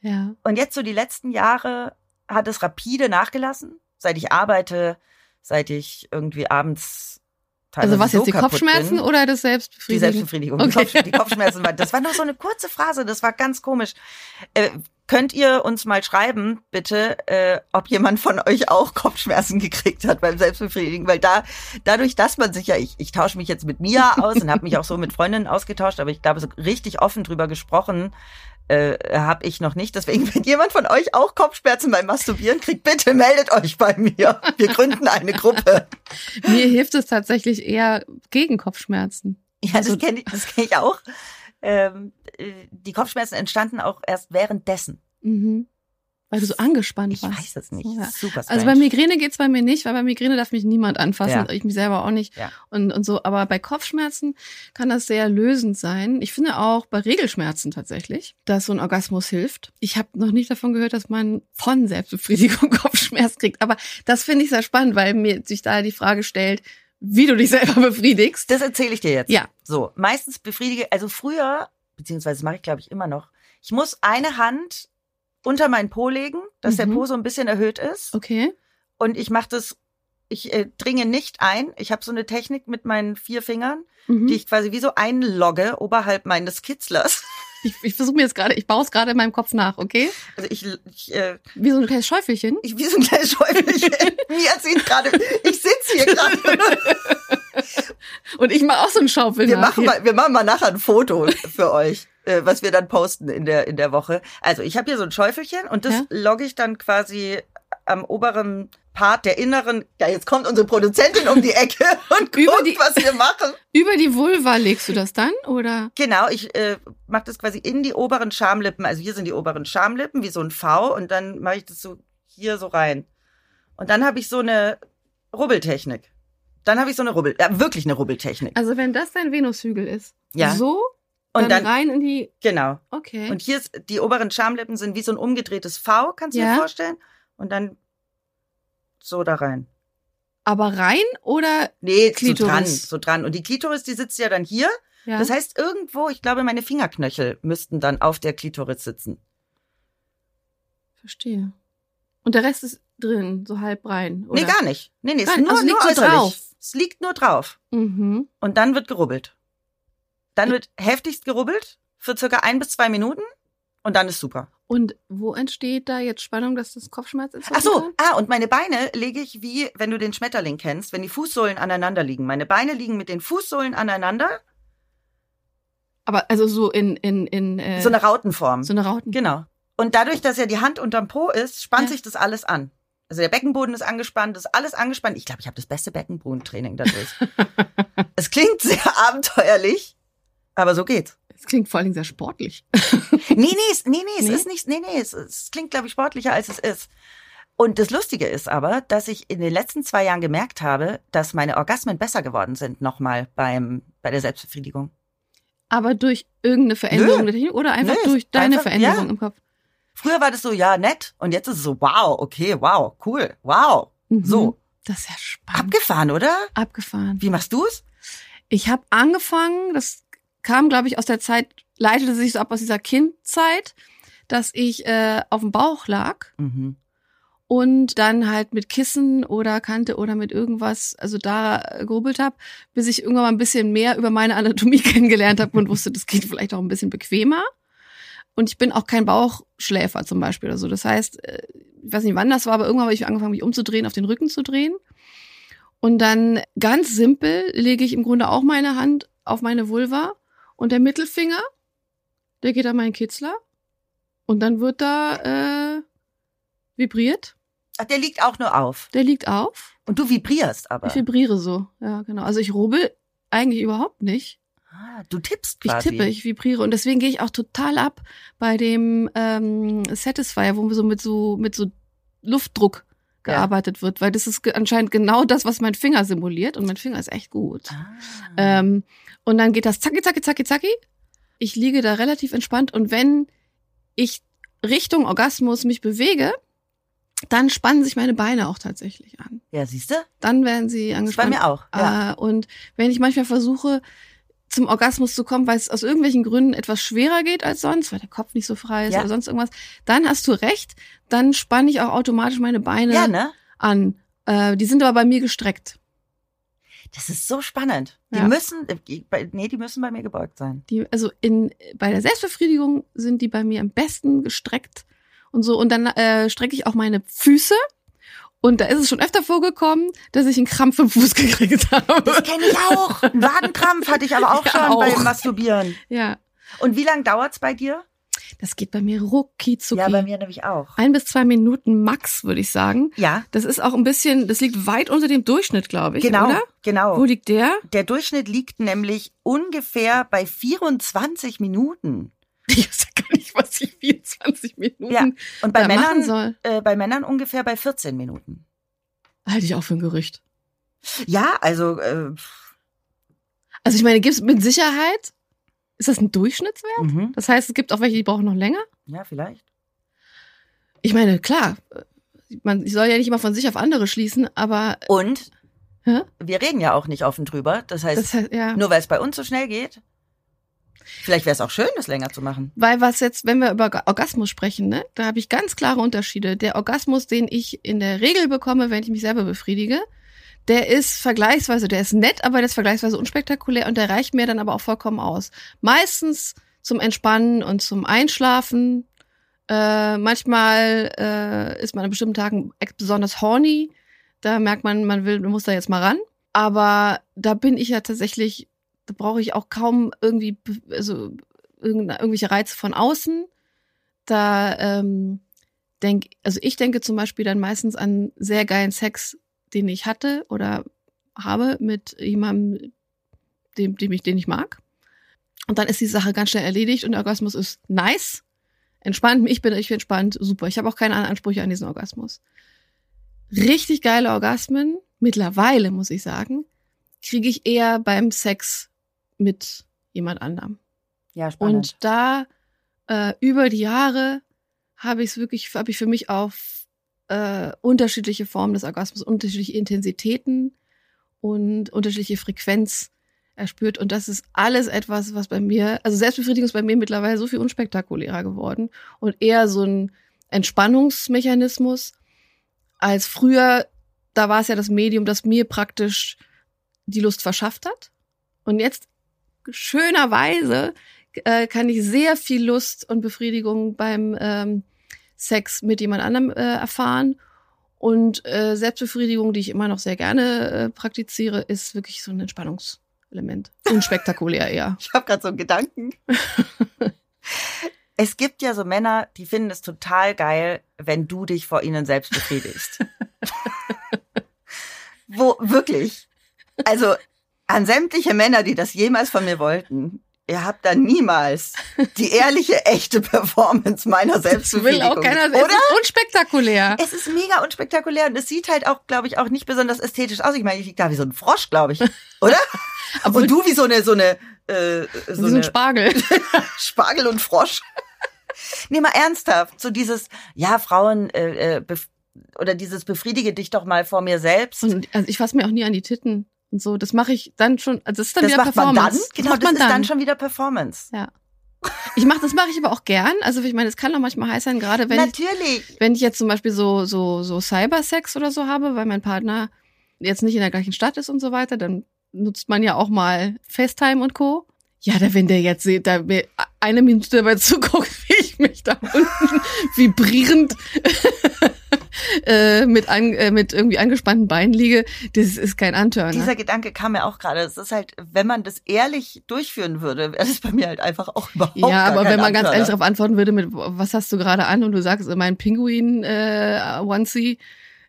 Ja. Und jetzt so die letzten Jahre hat es rapide nachgelassen, seit ich arbeite, seit ich irgendwie abends Also was so jetzt die Kopfschmerzen bin. oder das Die? Selbstbefriedigung. Die, Okay. Kopf, die Kopfschmerzen waren, das war nur so eine kurze Phase, das war ganz komisch. Äh, könnt ihr uns mal schreiben, bitte, äh, ob jemand von euch auch Kopfschmerzen gekriegt hat beim Selbstbefriedigen? Weil da, dadurch, dass man sich ja, ich, ich tausche mich jetzt mit Mia aus und habe mich auch so mit Freundinnen ausgetauscht, aber ich glaube, so richtig offen drüber gesprochen äh, habe ich noch nicht. Deswegen, (laughs) wenn jemand von euch auch Kopfschmerzen beim Masturbieren kriegt, bitte meldet euch bei mir. Wir gründen eine Gruppe. (laughs) Mir hilft es tatsächlich eher gegen Kopfschmerzen. Ja, Also- das kenne ich, das kenn ich auch. Ähm, äh, die Kopfschmerzen entstanden auch erst währenddessen. Mhm. Weil du so angespannt Ich warst. weiß es nicht. Ja. Super Also bei Migräne geht's bei mir nicht, weil bei Migräne darf mich niemand anfassen, Ja. ich mich selber auch nicht Ja. und, und so. Aber bei Kopfschmerzen kann das sehr lösend sein. Ich finde auch bei Regelschmerzen tatsächlich, dass so ein Orgasmus hilft. Ich habe noch nicht davon gehört, dass man von Selbstbefriedigung (laughs) Kopfschmerz kriegt. Aber das finde ich sehr spannend, weil mir sich da die Frage stellt, wie du dich selber befriedigst. Das erzähle ich dir jetzt. Ja. So, meistens befriedige, also früher, beziehungsweise mache ich glaube ich immer noch, ich muss eine Hand unter meinen Po legen, dass der Mhm. Po so ein bisschen erhöht ist. Okay. Und ich mache das, ich äh, dringe nicht ein. Ich habe so eine Technik mit meinen vier Fingern, Mhm. die ich quasi wie so einlogge oberhalb meines Kitzlers. (laughs) Ich, ich versuche mir jetzt gerade, ich baue es gerade in meinem Kopf nach, okay? Also ich, ich äh, Wie so ein kleines Schäufelchen. Ich wie so ein kleines Schäufelchen. (laughs) Mir sieht gerade, ich sitze hier gerade. (laughs) Und ich mache auch so ein Schaufel Wir machen mal, wir machen mal nachher ein Foto für euch, äh, was wir dann posten in der in der Woche. Also ich habe hier so ein Schäufelchen und das Ja. logge ich dann quasi am oberen Part der inneren. Ja, jetzt kommt unsere Produzentin um die Ecke (laughs) und guckt, die- was wir machen. (laughs) Über die Vulva legst du das dann, oder? Genau, ich äh, mache das quasi in die oberen Schamlippen. Also hier sind die oberen Schamlippen wie so ein V und dann mache ich das so hier so rein. Und dann habe ich so eine Rubbeltechnik. Dann habe ich so eine Rubbel, ja, wirklich eine Rubbeltechnik. Also wenn das dein Venushügel ist, Ja. so Und dann, dann, rein in die. genau. Okay. Und hier ist, die oberen Schamlippen sind wie so ein umgedrehtes V, kannst du Ja. dir vorstellen? Und dann so da rein. Aber rein oder Nee, so Klitoris. dran, so dran. Und die Klitoris, die sitzt ja dann hier. ja? Das heißt, irgendwo, ich glaube, meine Fingerknöchel müssten dann auf der Klitoris sitzen. verstehe. Und der Rest ist drin, so halb rein. Oder? Nee, gar nicht. Nee, nee, es Gar ist nicht. nur, Also nur so äußerlich. drauf. Es liegt nur drauf. Mhm. Und dann wird gerubbelt. Dann wird heftigst gerubbelt für circa ein bis zwei Minuten und dann ist super. Und wo entsteht da jetzt Spannung, dass das Kopfschmerz ist? Ach so, ah, und meine Beine lege ich wie, wenn du den Schmetterling kennst, wenn die Fußsohlen aneinander liegen. Meine Beine liegen mit den Fußsohlen aneinander, Aber also so in in in äh, so eine Rautenform. so eine Rauten. Genau. Und dadurch, dass ja die Hand unterm Po ist, spannt Ja. sich das alles an. Also der Beckenboden ist angespannt, ist alles angespannt. Ich glaube, ich habe das beste Beckenbodentraining dadurch. (laughs) es klingt sehr abenteuerlich, aber so geht's. Das klingt vor allen Dingen sehr sportlich. (laughs) Nee, nee, es, nee, nee, es Nee? ist nicht, nee, nee, es, es klingt, glaube ich, sportlicher, als es ist. Und das Lustige ist aber, dass ich in den letzten zwei Jahren gemerkt habe, dass meine Orgasmen besser geworden sind, nochmal beim, bei der Selbstbefriedigung. Aber durch irgendeine Veränderung Nö. oder einfach Nö, durch deine einfach- Veränderung ja. im Kopf. Früher war das so, ja, nett. Und jetzt ist es so, wow, okay, wow, cool, wow. Mhm. So. Das ist ja spannend. Abgefahren, oder? Abgefahren. Wie machst du's? Ich habe angefangen, das kam, glaube ich, aus der Zeit, leitete sich so ab aus dieser Kindzeit, dass ich äh, auf dem Bauch lag Mhm. und dann halt mit Kissen oder Kante oder mit irgendwas, also da gerubbelt habe, bis ich irgendwann mal ein bisschen mehr über meine Anatomie (laughs) kennengelernt habe und wusste, das geht vielleicht auch ein bisschen bequemer. Und ich bin auch kein Bauchschläfer zum Beispiel oder so. Das heißt, äh, ich weiß nicht, wann das war, aber irgendwann habe ich angefangen, mich umzudrehen, auf den Rücken zu drehen. Und dann ganz simpel lege ich im Grunde auch meine Hand auf meine Vulva und der Mittelfinger, der geht an meinen Kitzler und dann wird da äh, vibriert. Ach, der liegt auch nur auf. Der liegt auf. Und du vibrierst aber. Ich vibriere so. Ja, genau. Also ich rubbel eigentlich überhaupt nicht. Ah, du tippst Ich quasi. tippe, ich vibriere. Und deswegen gehe ich auch total ab bei dem ähm, Satisfier, wo so mit so mit so Luftdruck Ja. gearbeitet wird, weil das ist anscheinend genau das, was mein Finger simuliert. Und mein Finger ist echt gut. Ah. Ähm, und dann geht das zacki, zacki, zacki, zacki. Ich liege da relativ entspannt und wenn ich Richtung Orgasmus mich bewege, dann spannen sich meine Beine auch tatsächlich an. Ja, siehst du? Dann werden sie Das ist bei angespannt. mir auch. Ja. Äh, und wenn ich manchmal versuche, zum Orgasmus zu kommen, weil es aus irgendwelchen Gründen etwas schwerer geht als sonst, weil der Kopf nicht so frei ist Ja. oder sonst irgendwas, dann hast du recht, dann spanne ich auch automatisch meine Beine ja, ne? an. Äh, die sind aber bei mir gestreckt. Das ist so spannend. Die Ja. müssen, äh, bei- nee, die müssen bei mir gebeugt sein. Die, also in, bei der Selbstbefriedigung sind die bei mir am besten gestreckt und so. Und dann äh, strecke ich auch meine Füße. Und da ist es schon öfter vorgekommen, dass ich einen Krampf im Fuß (laughs) gekriegt habe. Das kenne ich auch. Einen Wadenkrampf hatte ich aber auch (laughs) Ja, schon auch. beim Masturbieren. Ja, Und wie lange dauert's bei dir? das geht bei mir rucki zucki. Ja, bei mir nämlich auch. Ein bis zwei Minuten max, würde ich sagen. Ja, Das ist auch ein bisschen, das liegt weit unter dem Durchschnitt, glaube ich, genau, oder? genau. Wo liegt der? Der Durchschnitt liegt nämlich ungefähr bei 24 Minuten. (laughs) Ich weiß ja gar nicht, was ich 24 Minuten Ja, Und bei Männern, soll. äh, bei Männern ungefähr bei 14 Minuten. Halte ich auch für ein Gerücht. Ja, also äh, Also ich meine, gibt es mit Sicherheit, ist das ein Durchschnittswert? mhm. Das heißt, es gibt auch welche, die brauchen noch länger? ja, vielleicht. Ich meine, klar, man soll ja nicht immer von sich auf andere schließen, aber Und Hä? wir reden ja auch nicht offen drüber. Das heißt, das heißt, ja. nur weil es bei uns so schnell geht, vielleicht wäre es auch schön, das länger zu machen. Weil was jetzt, wenn wir über Orga- Orgasmus sprechen, ne, da habe ich ganz klare Unterschiede. Der Orgasmus, den ich in der Regel bekomme, wenn ich mich selber befriedige, der ist vergleichsweise, der ist nett, aber der ist vergleichsweise unspektakulär und der reicht mir dann aber auch vollkommen aus. Meistens zum Entspannen und zum Einschlafen. Äh, manchmal äh, ist man an bestimmten Tagen besonders horny. Da merkt man, man will, man muss da jetzt mal ran. Aber da bin ich ja tatsächlich, da brauche ich auch kaum irgendwie, also irgendwelche Reize von außen. Da ähm, denk, also ich denke zum Beispiel dann meistens an sehr geilen Sex, den ich hatte oder habe mit jemandem, dem, dem ich, den ich mag. Und dann ist die Sache ganz schnell erledigt und der Orgasmus ist nice, entspannt, ich bin, ich bin entspannt, super. Ich habe auch keine Ansprüche an diesen Orgasmus. Richtig geile Orgasmen, mittlerweile muss ich sagen, kriege ich eher beim Sex mit jemand anderem. Ja, spannend. Und da äh, über die Jahre habe ich es wirklich, habe ich für mich auf äh, unterschiedliche Formen des Orgasmus, unterschiedliche Intensitäten und unterschiedliche Frequenz erspürt. Und das ist alles etwas, was bei mir, also Selbstbefriedigung ist bei mir mittlerweile so viel unspektakulärer geworden und eher so ein Entspannungsmechanismus als früher. Da war es ja das Medium, das mir praktisch die Lust verschafft hat. Und jetzt schönerweise äh, kann ich sehr viel Lust und Befriedigung beim ähm, Sex mit jemand anderem äh, erfahren. Und äh, Selbstbefriedigung, die ich immer noch sehr gerne äh, praktiziere, ist wirklich so ein Entspannungselement. Unspektakulär eher. (laughs) Ich habe gerade so einen Gedanken. (laughs) es gibt ja so Männer, die finden es total geil, wenn du dich vor ihnen selbst befriedigst. (laughs) Wo wirklich? Also an sämtliche Männer, die das jemals von mir wollten. Ihr habt da niemals die ehrliche, echte Performance meiner Das will auch keiner. Es oder? ist unspektakulär. Es ist mega unspektakulär und es sieht halt auch, glaube ich, auch nicht besonders ästhetisch aus. Ich meine, ich lieg da wie so ein Frosch, glaube ich, oder? (laughs) Obwohl- und du wie so eine so eine äh, so Wie so ein Spargel. (laughs) Spargel und Frosch. nee, mal ernsthaft. So dieses, ja, Frauen, äh, äh, oder dieses befriedige dich doch mal vor mir selbst. Und also ich fasse mir auch nie an die Titten und so. Das mache ich dann schon. Also das ist dann das wieder macht man Performance. dann. Genau, macht das man ist dann schon wieder Performance. Ich mache das mache ich aber auch gern. Also ich meine, es kann auch manchmal heiß sein, gerade wenn ich, Natürlich. wenn ich jetzt zum Beispiel so so so Cybersex oder so habe, weil mein Partner jetzt nicht in der gleichen Stadt ist und so weiter, dann nutzt man ja auch mal FaceTime und Co. Ja, da wenn der jetzt da eine Minute dabei zuguckt, (laughs) wie ich mich da unten vibrierend (laughs) äh, mit an, äh, mit irgendwie angespannten Beinen liege, das ist kein Antörner. Dieser Gedanke kam mir auch gerade. Es ist halt, wenn man das ehrlich durchführen würde, wäre das bei mir halt einfach auch überhaupt Ja, aber wenn man ganz Abturner. ehrlich darauf antworten würde mit, was hast du gerade an und du sagst, mein Pinguin äh, Onesie,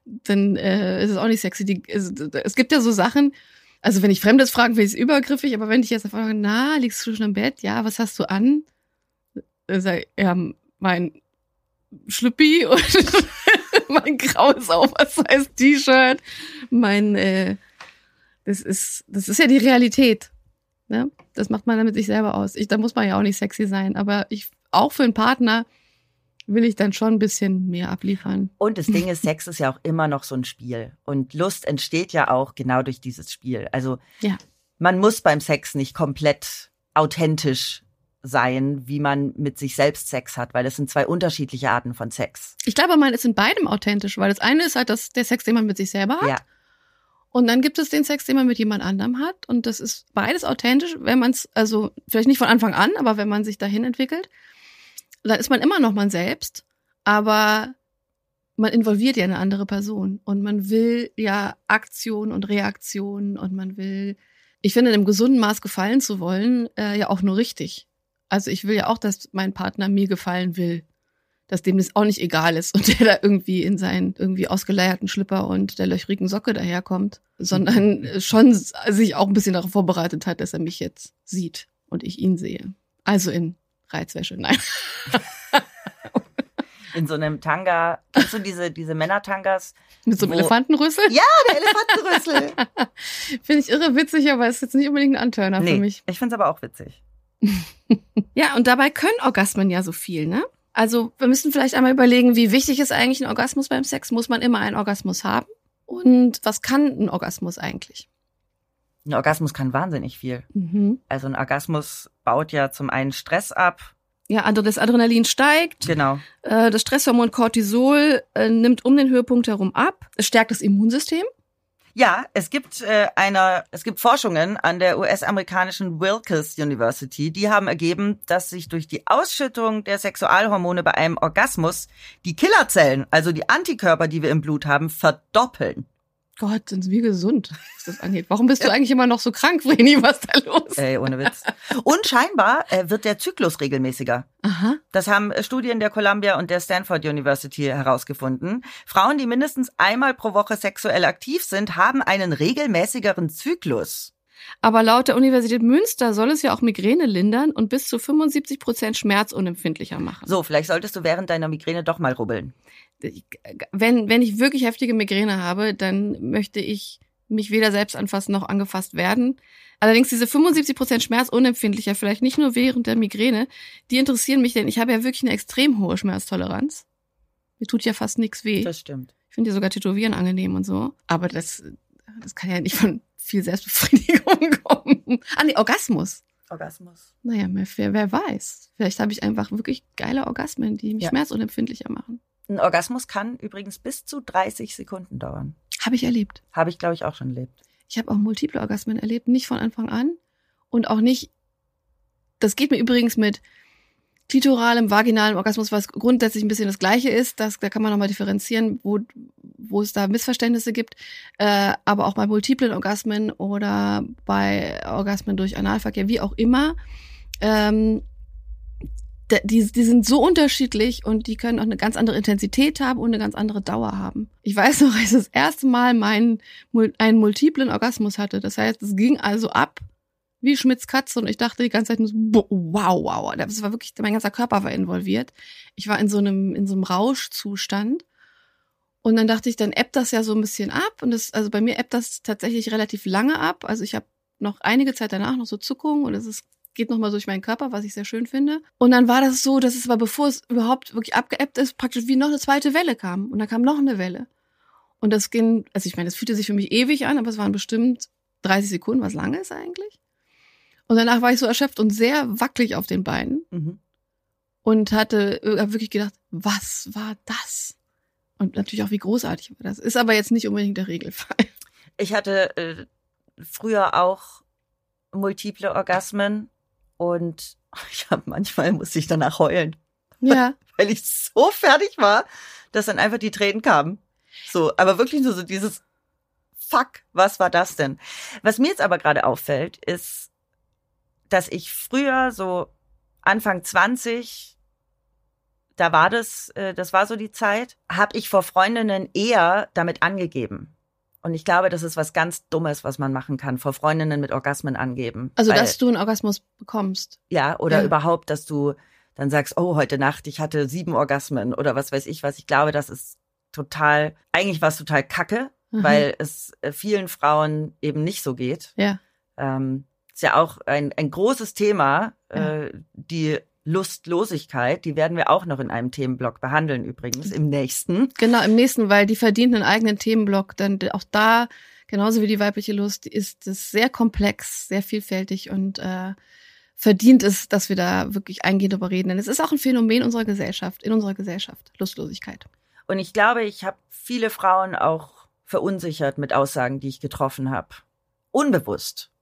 dann äh, ist es auch nicht sexy. Die, es, es gibt ja so Sachen, also wenn ich Fremdes fragen, finde ich es übergriffig, aber wenn ich jetzt frage, na, liegst du schon im Bett? Ja, was hast du an? Sag ja, mein Schlüppi und mein graues Oversize-T-Shirt, mein, äh, das ist, das ist ja die Realität. Ne? Das macht man dann mit sich selber aus. Ich, da muss man ja auch nicht sexy sein, aber ich, auch für einen Partner will ich dann schon ein bisschen mehr abliefern. Und das Ding ist, Sex ist ja auch immer noch so ein Spiel. Und Lust entsteht ja auch genau durch dieses Spiel. Also Ja. man muss beim Sex nicht komplett authentisch sein, wie man mit sich selbst Sex hat, weil das sind zwei unterschiedliche Arten von Sex. Ich glaube, man ist in beidem authentisch, weil das eine ist halt das, der Sex, den man mit sich selber hat. Ja. Und dann gibt es den Sex, den man mit jemand anderem hat. Und das ist beides authentisch, wenn man es, also vielleicht nicht von Anfang an, aber wenn man sich dahin entwickelt, dann ist man immer noch man selbst, aber man involviert ja eine andere Person und man will ja Aktion und Reaktion und man will, ich finde, in einem gesunden Maß gefallen zu wollen, äh, ja auch nur richtig. Also ich will ja auch, dass mein Partner mir gefallen will dass dem das auch nicht egal ist (laughs) und der da irgendwie in seinen irgendwie ausgeleierten Schlipper und der löchrigen Socke daherkommt, sondern schon sich auch ein bisschen darauf vorbereitet hat, dass er mich jetzt sieht und ich ihn sehe. Also in Reizwäsche, nein. (laughs) In so einem Tanga, kennst du diese, diese Männertangas? Mit so einem Elefantenrüssel? Ja, der Elefantenrüssel. (laughs) Finde ich irre witzig, aber ist jetzt nicht unbedingt ein Antörner für nee, mich. ich find's aber auch witzig. (laughs) Ja, und dabei können Orgasmen ja so viel, ne? Also wir müssen vielleicht einmal überlegen, wie wichtig ist eigentlich ein Orgasmus beim Sex? Muss man immer einen Orgasmus haben? Und was kann ein Orgasmus eigentlich? Ein Orgasmus kann wahnsinnig viel. Mhm. Also ein Orgasmus baut ja zum einen Stress ab. Ja, also das Adrenalin steigt, Genau. äh, das Stresshormon Cortisol äh, nimmt um den Höhepunkt herum ab, es stärkt das Immunsystem. Ja, es gibt äh, eine, es gibt Forschungen an der US-amerikanischen Wilkes University, die haben ergeben, dass sich durch die Ausschüttung der Sexualhormone bei einem Orgasmus die Killerzellen, also die Antikörper, die wir im Blut haben, verdoppeln. Gott, sind wir gesund, (laughs) was das angeht. Warum bist du eigentlich immer noch so krank, Vreni? (laughs) Was ist da los? Ey, ohne Witz. Und scheinbar äh, wird der Zyklus regelmäßiger. Aha. Das haben äh, Studien der Columbia und der Stanford University herausgefunden. Frauen, die mindestens einmal pro Woche sexuell aktiv sind, haben einen regelmäßigeren Zyklus. Aber laut der Universität Münster soll es ja auch Migräne lindern und bis zu 75 Prozent schmerzunempfindlicher machen. So, vielleicht solltest du während deiner Migräne doch mal rubbeln. Wenn, wenn ich wirklich heftige Migräne habe, dann möchte ich mich weder selbst anfassen noch angefasst werden. Allerdings diese 75 Prozent schmerzunempfindlicher, vielleicht nicht nur während der Migräne, die interessieren mich, denn ich habe ja wirklich eine extrem hohe Schmerztoleranz. Mir tut ja fast nichts weh. Das stimmt. Ich finde ja sogar Tätowieren angenehm und so. Aber das, das kann ja nicht von viel Selbstbefriedigung (laughs) kommen. Ah, nee, Orgasmus. Orgasmus. Naja, wer, wer weiß. Vielleicht habe ich einfach wirklich geile Orgasmen, die mich Ja. schmerzunempfindlicher machen. Ein Orgasmus kann übrigens bis zu 30 Sekunden dauern. Habe ich erlebt. Habe ich, glaube ich, auch schon erlebt. Ich habe auch multiple Orgasmen erlebt, nicht von Anfang an und auch nicht. Das geht mir übrigens mit klitoralem, vaginalem Orgasmus, was grundsätzlich ein bisschen das Gleiche ist. Das, da kann man nochmal differenzieren, wo, wo es da Missverständnisse gibt. Äh, aber auch bei multiplen Orgasmen oder bei Orgasmen durch Analverkehr, wie auch immer. Ähm, die, die sind so unterschiedlich und die können auch eine ganz andere Intensität haben und eine ganz andere Dauer haben. Ich weiß noch, (laughs) als ich das erste Mal meinen einen multiplen Orgasmus hatte. Das heißt, es ging also ab wie Schmitz Katze und ich dachte die ganze Zeit nur so, wow, wow. Das war wirklich, mein ganzer Körper war involviert. Ich war in so einem, in so einem Rauschzustand. Und dann dachte ich, dann ebbt das ja so ein bisschen ab. Und das, also bei mir ebbt das tatsächlich relativ lange ab. Also ich habe noch einige Zeit danach noch so Zuckungen und es ist, geht nochmal durch meinen Körper, was ich sehr schön finde. Und dann war das so, dass es aber bevor es überhaupt wirklich abgeebbt ist, praktisch wie noch eine zweite Welle kam. Und dann kam noch eine Welle. Und das ging, also ich meine, das fühlte sich für mich ewig an, aber es waren bestimmt 30 Sekunden, was lange ist eigentlich. Und danach war ich so erschöpft und sehr wackelig auf den Beinen Mhm. und hatte äh, hab wirklich gedacht, was war das? Und natürlich auch, wie großartig war das. Ist aber jetzt nicht unbedingt der Regelfall. Ich hatte äh, früher auch multiple Orgasmen und (laughs) ich habe manchmal musste ich danach heulen, Ja. (laughs) weil ich so fertig war, dass dann einfach die Tränen kamen. So, aber wirklich nur so dieses Fuck, was war das denn? Was mir jetzt aber gerade auffällt, ist, dass ich früher so Anfang 20 da war das, äh, das war so die Zeit, habe ich vor Freundinnen eher damit angegeben. Und ich glaube, das ist was ganz Dummes, was man machen kann, vor Freundinnen mit Orgasmen angeben. Also, Weil- dass du einen Orgasmus bekommst. ja, oder Ja. überhaupt, dass du dann sagst, oh, heute Nacht, ich hatte sieben Orgasmen oder was weiß ich was. Ich glaube, das ist total, eigentlich war es total kacke, Mhm. weil es äh, vielen Frauen eben nicht so geht. Ja. Ähm, ist ja auch ein, ein großes Thema, äh, die Lustlosigkeit. Die werden wir auch noch in einem Themenblock behandeln, übrigens im nächsten. Genau, im nächsten, weil die verdient einen eigenen Themenblock. Dann auch da, genauso wie die weibliche Lust, ist es sehr komplex, sehr vielfältig und äh, verdient es, dass wir da wirklich eingehend darüber reden. Denn es ist auch ein Phänomen unserer Gesellschaft, in unserer Gesellschaft, Lustlosigkeit. Und ich glaube, ich habe viele Frauen auch verunsichert mit Aussagen, die ich getroffen habe. Unbewusst.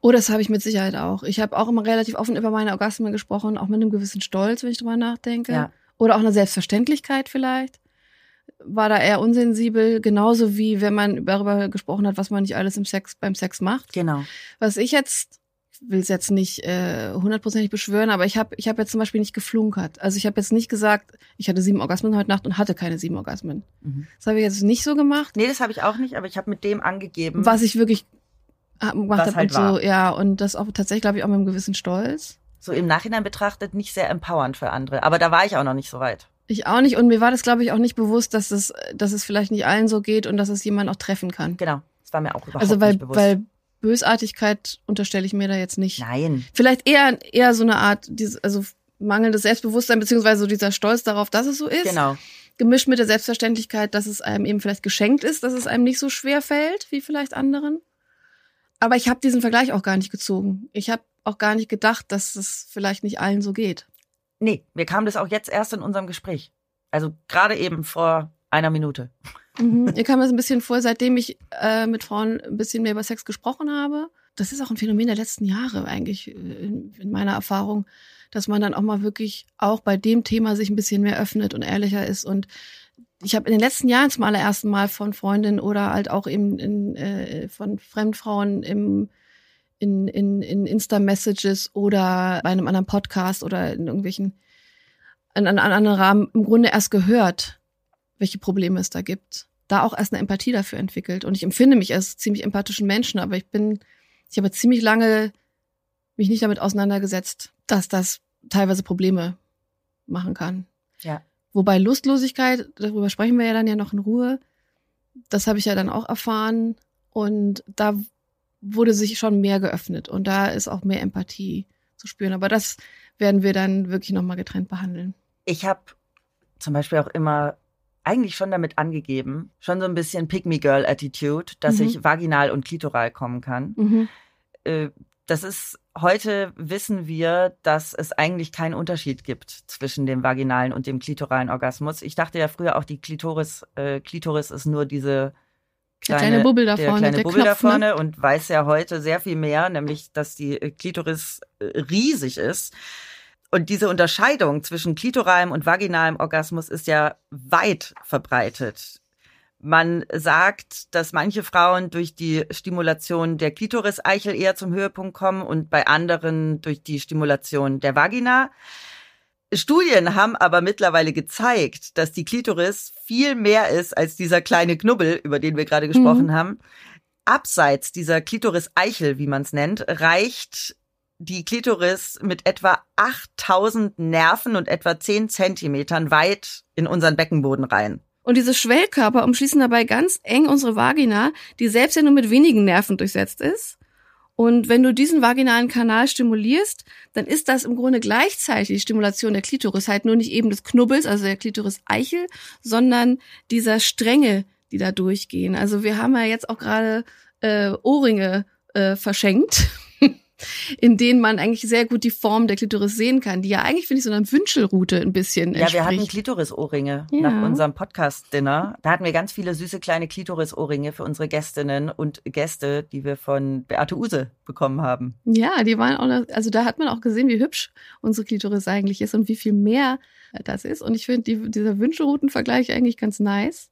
Oh, das habe ich mit Sicherheit auch. Ich habe auch immer relativ offen über meine Orgasmen gesprochen, auch mit einem gewissen Stolz, wenn ich drüber nachdenke. Ja. Oder auch eine Selbstverständlichkeit vielleicht. War da eher unsensibel, genauso wie wenn man darüber gesprochen hat, was man nicht alles im Sex, beim Sex macht. Genau. Was ich jetzt will es jetzt nicht äh, hundertprozentig beschwören, aber ich habe ich hab jetzt zum Beispiel nicht geflunkert. Also ich habe jetzt nicht gesagt, ich hatte sieben Orgasmen heute Nacht und hatte keine sieben Orgasmen. Mhm. Das habe ich jetzt nicht so gemacht. Nee, das habe ich auch nicht, aber ich habe mit dem angegeben. Was ich wirklich äh, gemacht Was habe halt und so, war. ja, und das auch tatsächlich, glaube ich, auch mit einem gewissen Stolz. So im Nachhinein betrachtet nicht sehr empowernd für andere. Aber da war ich auch noch nicht so weit. Ich auch nicht und mir war das, glaube ich, auch nicht bewusst, dass es, dass es vielleicht nicht allen so geht und dass es jemand auch treffen kann. Genau. Das war mir auch überhaupt Also weil, nicht bewusst. weil Bösartigkeit unterstelle ich mir da jetzt nicht. Nein. Vielleicht eher, eher so eine Art, also mangelndes Selbstbewusstsein, beziehungsweise so dieser Stolz darauf, dass es so ist. Genau. Gemischt mit der Selbstverständlichkeit, dass es einem eben vielleicht geschenkt ist, dass es einem nicht so schwer fällt, wie vielleicht anderen. Aber ich habe diesen Vergleich auch gar nicht gezogen. Ich habe auch gar nicht gedacht, dass es vielleicht nicht allen so geht. Nee, mir kam das auch jetzt erst in unserem Gespräch. Also gerade eben vor einer Minute. Mhm. (laughs) Mir kam das ein bisschen vor, seitdem ich äh, mit Frauen ein bisschen mehr über Sex gesprochen habe. Das ist auch ein Phänomen der letzten Jahre eigentlich äh, in, in meiner Erfahrung, dass man dann auch mal wirklich auch bei dem Thema sich ein bisschen mehr öffnet und ehrlicher ist. Und ich habe in den letzten Jahren zum allerersten Mal von Freundinnen oder halt auch eben in, äh, von Fremdfrauen im in, in, in Insta-Messages oder bei einem anderen Podcast oder in irgendwelchen in einem anderen Rahmen im Grunde erst gehört, welche Probleme es da gibt. Da auch erst eine Empathie dafür entwickelt. Und ich empfinde mich als ziemlich empathischen Menschen, aber ich bin, ich habe ziemlich lange mich nicht damit auseinandergesetzt, dass das teilweise Probleme machen kann. Ja. Wobei Lustlosigkeit, darüber sprechen wir ja dann ja noch in Ruhe, das habe ich ja dann auch erfahren. Und da wurde sich schon mehr geöffnet und da ist auch mehr Empathie zu spüren. Aber das werden wir dann wirklich nochmal getrennt behandeln. Ich habe zum Beispiel auch immer eigentlich schon damit angegeben, schon so ein bisschen Pick-me-Girl-Attitude, dass Mhm. ich vaginal und klitoral kommen kann. Mhm. Äh, das ist, heute wissen wir, dass es eigentlich keinen Unterschied gibt zwischen dem vaginalen und dem klitoralen Orgasmus. Ich dachte ja früher auch, die Klitoris, äh, Klitoris ist nur diese Der kleine Bubbel da der vorne, kleine der Bubbel Knopf, da ne? vorne und weiß ja heute sehr viel mehr, nämlich, dass die äh, Klitoris äh, riesig ist. Und diese Unterscheidung zwischen klitoralem und vaginalem Orgasmus ist ja weit verbreitet. Man sagt, dass manche Frauen durch die Stimulation der Klitoriseichel eher zum Höhepunkt kommen und bei anderen durch die Stimulation der Vagina. Studien haben aber mittlerweile gezeigt, dass die Klitoris viel mehr ist als dieser kleine Knubbel, über den wir gerade gesprochen haben. Abseits dieser Klitoris-Eichel, wie man es nennt, reicht die Klitoris mit etwa 8000 Nerven und etwa 10 Zentimetern weit in unseren Beckenboden rein. Und diese Schwellkörper umschließen dabei ganz eng unsere Vagina, die selbst ja nur mit wenigen Nerven durchsetzt ist. Und wenn du diesen vaginalen Kanal stimulierst, dann ist das im Grunde gleichzeitig die Stimulation der Klitoris, halt nur nicht eben des Knubbels, also der Klitoris-Eichel, sondern dieser Stränge, die da durchgehen. Also wir haben ja jetzt auch gerade äh, Ohrringe äh, verschenkt, in denen man eigentlich sehr gut die Form der Klitoris sehen kann, die ja eigentlich, finde ich, so einer Wünschelrute ein bisschen Ja, wir hatten entspricht. Klitorisohrringe Ja. nach unserem Podcast-Dinner. Da hatten wir ganz viele süße kleine Klitorisohrringe für unsere Gästinnen und Gäste, die wir von Beate Use bekommen haben. Ja, die waren auch, also da hat man auch gesehen, wie hübsch unsere Klitoris eigentlich ist und wie viel mehr das ist. Und ich finde die, dieser Wünscheroutenvergleich eigentlich ganz nice.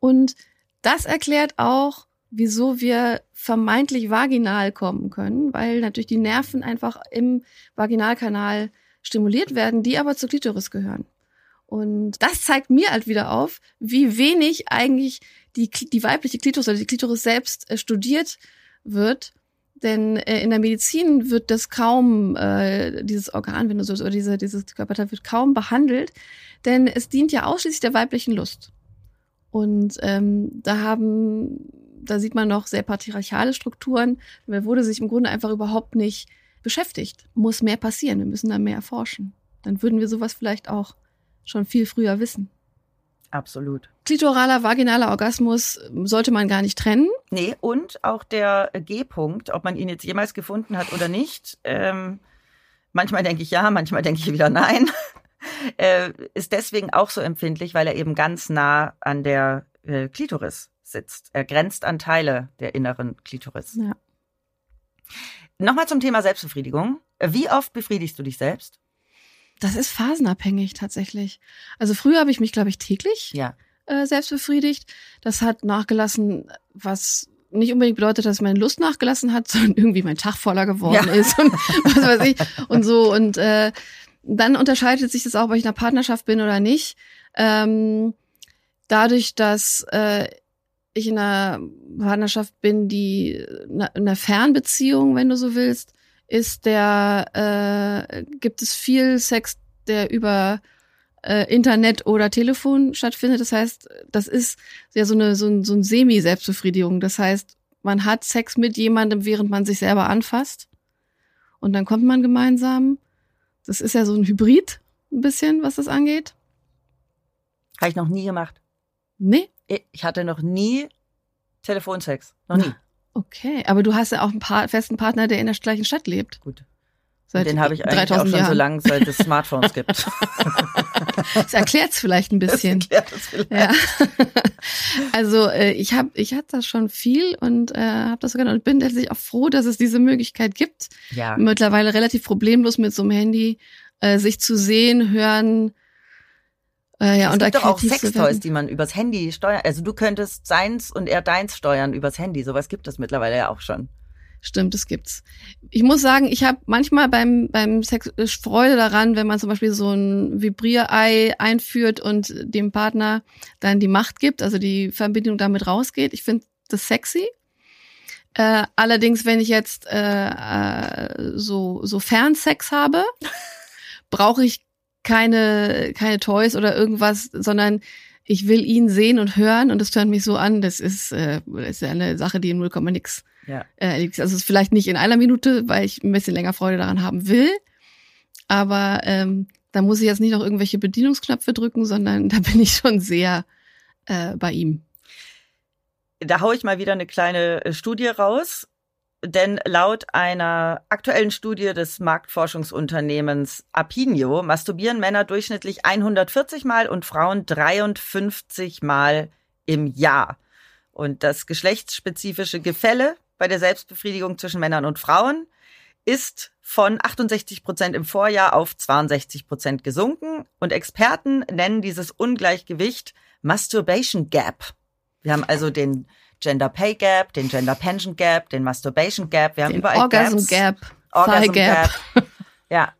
Und das erklärt auch, wieso wir vermeintlich vaginal kommen können, weil natürlich die Nerven einfach im Vaginalkanal stimuliert werden, die aber zur Klitoris gehören. Und das zeigt mir halt wieder auf, wie wenig eigentlich die, die weibliche Klitoris oder die Klitoris selbst äh, studiert wird. Denn äh, in der Medizin wird das kaum, äh, dieses Organ, wenn du so, oder diese, dieses Körperteil wird kaum behandelt, denn es dient ja ausschließlich der weiblichen Lust. Und ähm, da haben, da sieht man noch sehr patriarchale Strukturen. Da wurde sich im Grunde einfach überhaupt nicht beschäftigt. Muss mehr passieren, wir müssen da mehr erforschen. Dann würden wir sowas vielleicht auch schon viel früher wissen. Absolut. Klitoraler, vaginaler Orgasmus sollte man gar nicht trennen. Nee, und auch der G-Punkt, ob man ihn jetzt jemals gefunden hat oder nicht. Ähm, manchmal denke ich ja, manchmal denke ich wieder nein. (laughs) äh, ist deswegen auch so empfindlich, weil er eben ganz nah an der äh, Klitoris sitzt. Er grenzt an Teile der inneren Klitoris. Ja. Nochmal zum Thema Selbstbefriedigung. Wie oft befriedigst du dich selbst? Das ist phasenabhängig tatsächlich. Also früher habe ich mich, glaube ich, täglich Ja. äh, selbst befriedigt. Das hat nachgelassen, was nicht unbedingt bedeutet, dass meine Lust nachgelassen hat, (laughs) sondern irgendwie mein Tag voller geworden Ja. ist und was weiß ich und so. Und äh, dann unterscheidet sich das auch, ob ich in einer Partnerschaft bin oder nicht. Ähm, dadurch, dass äh, ich in einer Partnerschaft bin, die in einer Fernbeziehung, wenn du so willst, ist der äh, gibt es viel Sex, der über äh, Internet oder Telefon stattfindet. Das heißt, das ist ja so eine so ein, so ein Semi-Selbstbefriedigung. Das heißt, man hat Sex mit jemandem, während man sich selber anfasst. Und dann kommt man gemeinsam. Das ist ja so ein Hybrid, ein bisschen, was das angeht. Habe ich noch nie gemacht. Nee? Ich hatte noch nie Telefonsex. Noch nie. Okay, aber du hast ja auch einen pa festen Partner, der in der gleichen Stadt lebt. Gut. Seit Den habe ich eigentlich auch 3000 schon Jahren. so lange, seit es Smartphones gibt. (laughs) Das erklärt's vielleicht ein bisschen. Das erklärt das vielleicht. Ja. (laughs) Also äh, ich habe ich hatte das schon viel und äh, habe das sogar und bin letztlich auch froh, dass es diese Möglichkeit gibt. Ja. Mittlerweile relativ problemlos mit so einem Handy äh, sich zu sehen, hören. Äh, ja, es und gibt doch auch Sextoys, die man übers Handy steuern. Also du könntest seins und er deins steuern übers Handy. Sowas gibt es mittlerweile ja auch schon. Stimmt, das gibt's. Ich muss sagen, ich habe manchmal beim beim Sex äh, Freude daran, wenn man zum Beispiel so ein Vibrierei einführt und dem Partner dann die Macht gibt, also die Verbindung damit rausgeht. Ich finde das sexy. Äh, allerdings, wenn ich jetzt äh, äh, so so Fernsex habe, brauche ich keine keine Toys oder irgendwas, sondern ich will ihn sehen und hören und das tönt mich so an. Das ist, äh, das ist ja eine Sache, die in 0, nix Ja. äh, liegt. Also es ist vielleicht nicht in einer Minute, weil ich ein bisschen länger Freude daran haben will. Aber ähm, da muss ich jetzt nicht noch irgendwelche Bedienungsknöpfe drücken, sondern (laughs) da bin ich schon sehr äh, bei ihm. Da hau ich mal wieder eine kleine äh, Studie raus. Denn laut einer aktuellen Studie des Marktforschungsunternehmens Apinio masturbieren Männer durchschnittlich 140 Mal und Frauen 53 Mal im Jahr. Und das geschlechtsspezifische Gefälle bei der Selbstbefriedigung zwischen Männern und Frauen ist von 68 Prozent im Vorjahr auf 62 Prozent gesunken. Und Experten nennen dieses Ungleichgewicht Masturbation Gap. Wir haben also den Gender Pay Gap, den Gender Pension Gap, den Masturbation Gap. Wir haben Den überall Orgasm Gaps. Gap, Orgasm Thigh Gap. (laughs) Ja,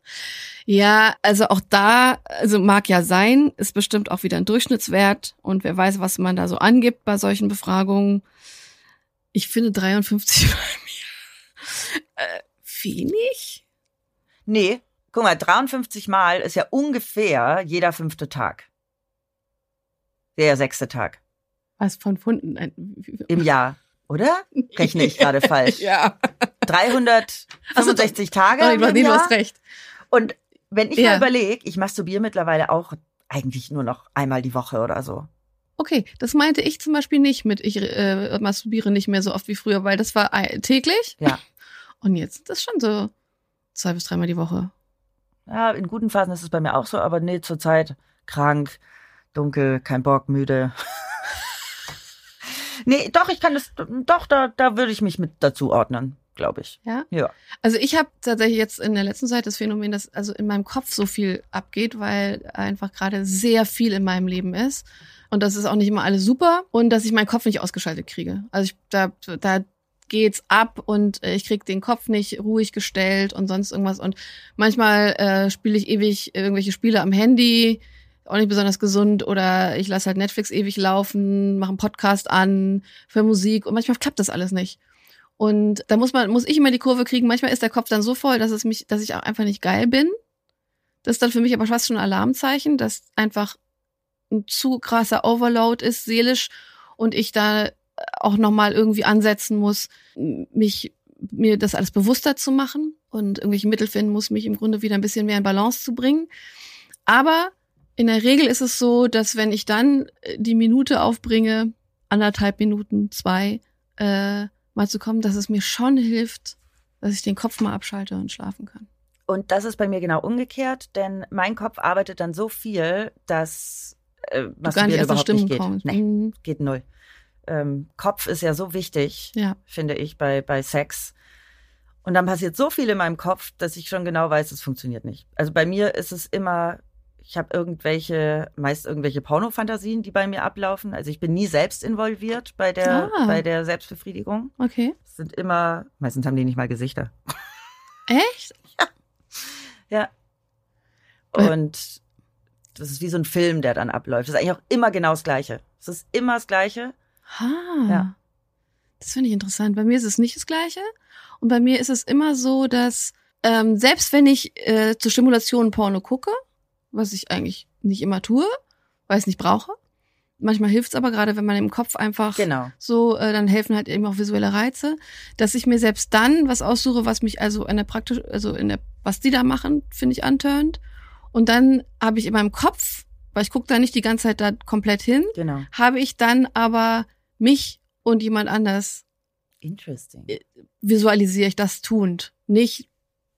Ja, also auch da, also mag ja sein, ist bestimmt auch wieder ein Durchschnittswert und wer weiß, was man da so angibt bei solchen Befragungen. Ich finde 53 bei mir (laughs) äh, wenig. nee, guck mal, 53 Mal ist ja ungefähr jeder fünfte Tag. Der sechste Tag Was von Funden? Ein- im Jahr, oder? (laughs) Rechne ich gerade falsch. Ja. 365 Tage Oh, nee, du hast recht. Und wenn ich Ja. mal überlege, ich masturbiere mittlerweile auch eigentlich nur noch einmal die Woche oder so. Okay, das meinte ich zum Beispiel nicht mit, ich äh, masturbiere nicht mehr so oft wie früher, weil das war täglich. Ja. (laughs) Und jetzt ist das schon so zwei bis dreimal die Woche. Ja, in guten Phasen ist es bei mir auch so, aber nee, zurzeit krank, dunkel, kein Bock, müde. (laughs) nee, doch, ich kann das, doch, da, da würde ich mich mit dazu ordnen, glaube ich. Ja? Ja. Also ich habe tatsächlich jetzt in der letzten Zeit das Phänomen, dass also in meinem Kopf so viel abgeht, weil einfach gerade sehr viel in meinem Leben ist. Und das ist auch nicht immer alles super und dass ich meinen Kopf nicht ausgeschaltet kriege. Also ich, da, da geht's ab und äh, ich krieg den Kopf nicht ruhig gestellt und sonst irgendwas. Und manchmal äh, spiele ich ewig irgendwelche Spiele am Handy, auch nicht besonders gesund, oder ich lasse halt Netflix ewig laufen, mache einen Podcast an für Musik und manchmal klappt das alles nicht. Und da muss man, muss ich immer die Kurve kriegen. Manchmal ist der Kopf dann so voll, dass es mich, dass ich auch einfach nicht geil bin. Das ist dann für mich aber fast schon ein Alarmzeichen, dass einfach ein zu krasser Overload ist, seelisch, und ich da auch nochmal irgendwie ansetzen muss, mich, mir das alles bewusster zu machen und irgendwelche Mittel finden muss, mich im Grunde wieder ein bisschen mehr in Balance zu bringen. Aber in der Regel ist es so, dass wenn ich dann äh, die Minute aufbringe, anderthalb Minuten, zwei, äh, mal zu kommen, dass es mir schon hilft, dass ich den Kopf mal abschalte und schlafen kann. Und das ist bei mir genau umgekehrt, denn mein Kopf arbeitet dann so viel, dass äh, Du gar nicht erst überhaupt nicht Stimmung geht. kommst. Nee, Mhm. geht null. Ähm, Kopf ist ja so wichtig, Ja. finde ich, bei, bei Sex. Und dann passiert so viel in meinem Kopf, dass ich schon genau weiß, es funktioniert nicht. Also bei mir ist es immer, ich habe irgendwelche, meist irgendwelche Pornofantasien, die bei mir ablaufen. Also ich bin nie selbst involviert bei der, Ah. bei der Selbstbefriedigung. Okay. Es sind immer, meistens haben die nicht mal Gesichter. Echt? (laughs) Ja. Äh. Und das ist wie so ein Film, der dann abläuft. Das ist eigentlich auch immer genau das Gleiche. Es ist immer das Gleiche. Ha. Ja. Das finde ich interessant. Bei mir ist es nicht das Gleiche. Und bei mir ist es immer so, dass ähm, selbst wenn ich äh, zur Stimulation Porno gucke, was ich eigentlich nicht immer tue, weil ich es nicht brauche, manchmal hilft es aber gerade, wenn man im Kopf einfach Genau. so, äh, dann helfen halt eben auch visuelle Reize, dass ich mir selbst dann was aussuche, was mich also in der praktisch, also in der, was die da machen, finde ich antörnt. Und dann habe ich in meinem Kopf, weil ich gucke da nicht die ganze Zeit da komplett hin, Genau. habe ich dann aber mich und jemand anders Interesting. visualisiere ich das tuend. Nicht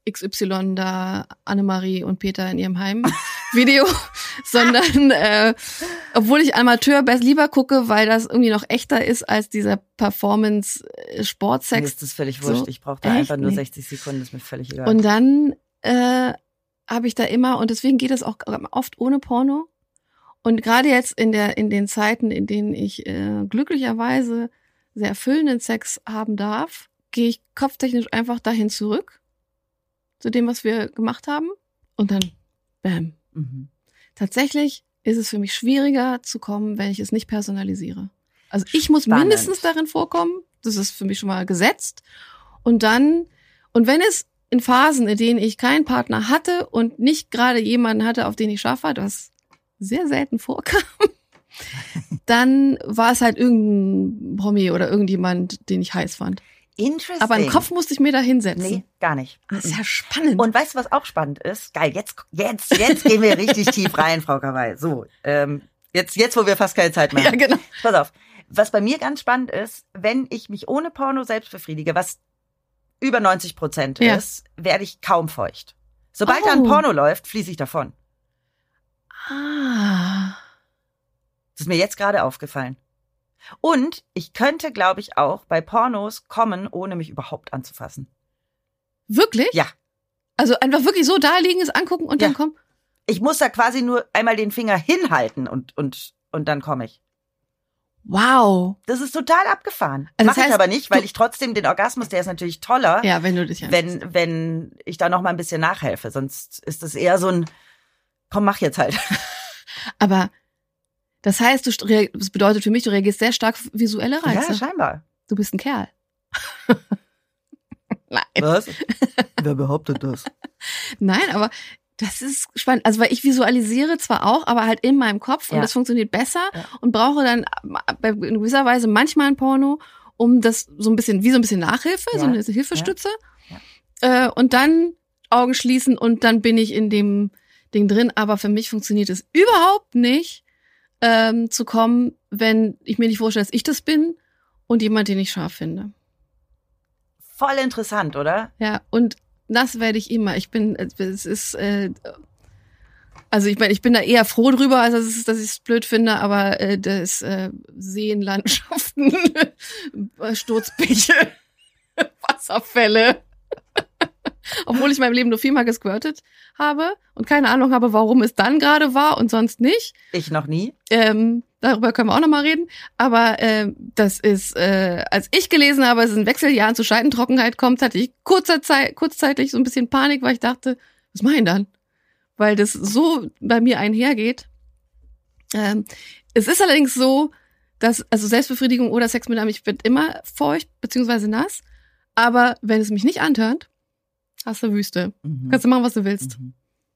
XY da Annemarie und Peter in ihrem (laughs) Heim-Video, (laughs) sondern äh, obwohl ich Amateur best lieber gucke, weil das irgendwie noch echter ist als dieser Mir Performance-Sportsex. ist das völlig so. wurscht. Ich brauche da einfach nur Nee. 60 Sekunden, ist mir völlig egal. Und dann äh, habe ich da immer, und deswegen geht es auch oft ohne Porno. Und gerade jetzt in der, in den Zeiten, in denen ich äh, glücklicherweise sehr erfüllenden Sex haben darf, gehe ich kopftechnisch einfach dahin zurück, zu dem, was wir gemacht haben. Und dann, bam. Mhm. Tatsächlich ist es für mich schwieriger zu kommen, wenn ich es nicht personalisiere. Also ich muss Spannend. mindestens darin vorkommen. Das ist für mich schon mal gesetzt. Und dann, und wenn es in Phasen, in denen ich keinen Partner hatte und nicht gerade jemanden hatte, auf den ich scharf war, was sehr selten vorkam, (laughs) dann war es halt irgendein Promi oder irgendjemand, den ich heiß fand. Interesting. Aber einen Kopf musste ich mir da hinsetzen. Nee, gar nicht. Das ist ja spannend. Und weißt du, was auch spannend ist? Geil, jetzt, jetzt, jetzt gehen wir richtig tief rein, Frau Kawai. So, ähm, jetzt, jetzt, wo wir fast keine Zeit mehr ja, haben. genau. Pass auf. Was bei mir ganz spannend ist, wenn ich mich ohne Porno selbst befriedige, was über 90 Prozent Ja. ist, werde ich kaum feucht. Sobald da ein Oh. Porno läuft, fließe ich davon. Ah. Das ist mir jetzt gerade aufgefallen. Und ich könnte, glaube ich, auch bei Pornos kommen, ohne mich überhaupt anzufassen. Wirklich? Ja. Also einfach wirklich so da liegen, es angucken und Ja. dann kommen. Ich muss da quasi nur einmal den Finger hinhalten und, und, und dann komme ich. Wow. Das ist total abgefahren. Also Mach das heißt, ich aber nicht, weil ich trotzdem den Orgasmus, der ist natürlich toller, Ja, wenn du dich ja. wenn, wenn ich da noch mal ein bisschen nachhelfe. Sonst ist das eher so ein, komm, mach jetzt halt. Aber das heißt, du das bedeutet für mich, du reagierst sehr stark auf visuelle Reize. Ja, scheinbar. du bist ein Kerl. (laughs) Nein. Was? (laughs) Wer behauptet das? Nein, aber das ist spannend. Also, weil ich visualisiere zwar auch, aber halt in meinem Kopf und Ja. das funktioniert besser Ja. und brauche dann bei- in gewisser Weise manchmal ein Porno, um das so ein bisschen, wie so ein bisschen Nachhilfe, so Ja. eine Hilfestütze. Äh, und dann Augen schließen und dann bin ich in dem Ding drin. Aber für mich funktioniert es überhaupt nicht, ähm, zu kommen, wenn ich mir nicht vorstelle, dass ich das bin und jemand, den ich scharf finde. Voll interessant, oder? Ja, und das werde ich immer. Ich bin, es ist, äh, also ich meine, ich bin da eher froh drüber, als dass, es, dass ich es blöd finde, aber äh, das äh, Seenlandschaften, (laughs) Sturzbäche, (laughs) Wasserfälle. (laughs) Obwohl ich in meinem Leben nur viermal gesquirtet habe und keine Ahnung habe, warum es dann gerade war und sonst nicht. Ich noch nie. Ähm, darüber können wir auch nochmal reden. Aber ähm, das ist, äh, als ich gelesen habe, es in Wechseljahren zu Scheidentrockenheit kommt, hatte ich kurzer Zeit, kurzzeitig so ein bisschen Panik, weil ich dachte, was mach ich denn dann? Weil das so bei mir einhergeht. Ähm, es ist allerdings so, dass, also Selbstbefriedigung oder Sex mit einem, ich bin immer feucht beziehungsweise nass. Aber wenn es mich nicht antörnt, hast du Wüste. Mhm. Kannst du machen, was du willst. Mhm.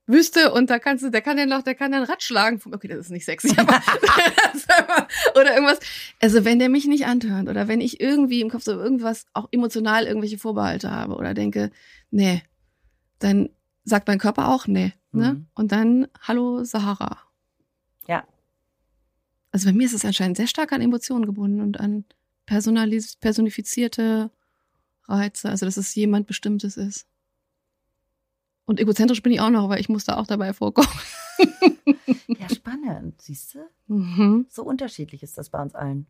Wüste und da kannst du, der kann ja noch, der kann ja ein Rad schlagen. Okay, das ist nicht sexy, aber (laughs) oder irgendwas. Also wenn der mich nicht antört oder wenn ich irgendwie im Kopf so irgendwas auch emotional irgendwelche Vorbehalte habe oder denke, nee, dann sagt mein Körper auch nee. Ne? Mhm. Und dann Hallo Sahara. Ja. Also bei mir ist es anscheinend sehr stark an Emotionen gebunden und an personalis personifizierte Reize. Also dass es jemand Bestimmtes ist. Und egozentrisch bin ich auch noch, weil ich muss da auch dabei vorkommen. Ja, spannend, siehst du? Mhm. So unterschiedlich ist das bei uns allen.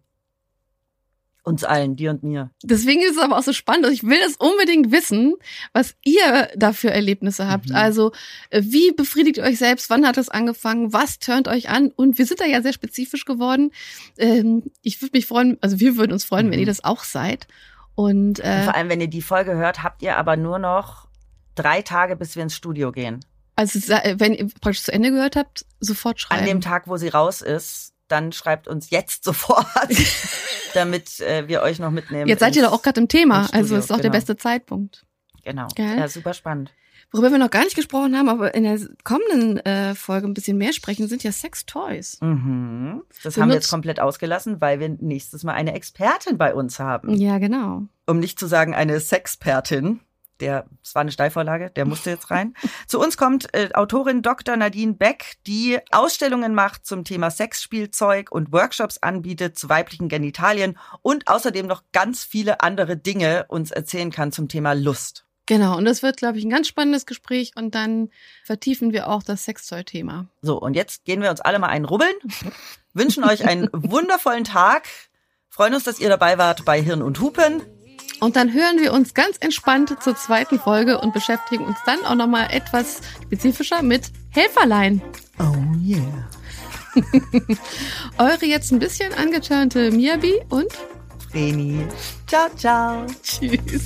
Uns allen, dir und mir. Deswegen ist es aber auch so spannend. Ich will das unbedingt wissen, was ihr da für Erlebnisse habt. Mhm. Also äh, wie befriedigt ihr euch selbst? Wann hat es angefangen? Was turnt euch an? Und wir sind da ja sehr spezifisch geworden. Ähm, ich würde mich freuen, also wir würden uns freuen, wenn Mhm. ihr das auch seid. Und Und äh, vor allem, wenn ihr die Folge hört, habt ihr aber nur noch drei Tage, bis wir ins Studio gehen. also wenn ihr praktisch zu Ende gehört habt, sofort schreiben. An dem Tag, wo sie raus ist, dann schreibt uns jetzt (laughs) sofort, (laughs) damit äh, wir euch noch mitnehmen. Jetzt seid ihr ins- doch auch gerade im Thema, ins Studio, also ist auch der genau. beste Zeitpunkt. Genau. Gell? Ja, super spannend. Worüber wir noch gar nicht gesprochen haben, aber in der kommenden äh, Folge ein bisschen mehr sprechen, sind ja Sex-Toys. Mhm. Das Du haben wir jetzt komplett ausgelassen, weil wir nächstes Mal eine Expertin bei uns haben. Ja, genau. Um nicht zu sagen eine Sexpertin. Der, es war eine Steilvorlage, der musste jetzt rein. zu uns kommt äh, Autorin Dr. Nadine Beck, die Ausstellungen macht zum Thema Sexspielzeug und Workshops anbietet zu weiblichen Genitalien und außerdem noch ganz viele andere Dinge uns erzählen kann zum Thema Lust. Genau, und das wird, glaube ich, ein ganz spannendes Gespräch und dann vertiefen wir auch das Sextoy-Thema. So, und jetzt gehen wir uns alle mal einen rubbeln, wünschen euch einen (laughs) wundervollen Tag, freuen uns, dass ihr dabei wart bei Hirn und Hupen. Und dann hören wir uns ganz entspannt zur zweiten Folge und beschäftigen uns dann auch nochmal etwas spezifischer mit Helferlein. Oh yeah. (laughs) Eure jetzt ein bisschen angeturnte Miyabi und Vreni. Ciao, ciao. tschüss.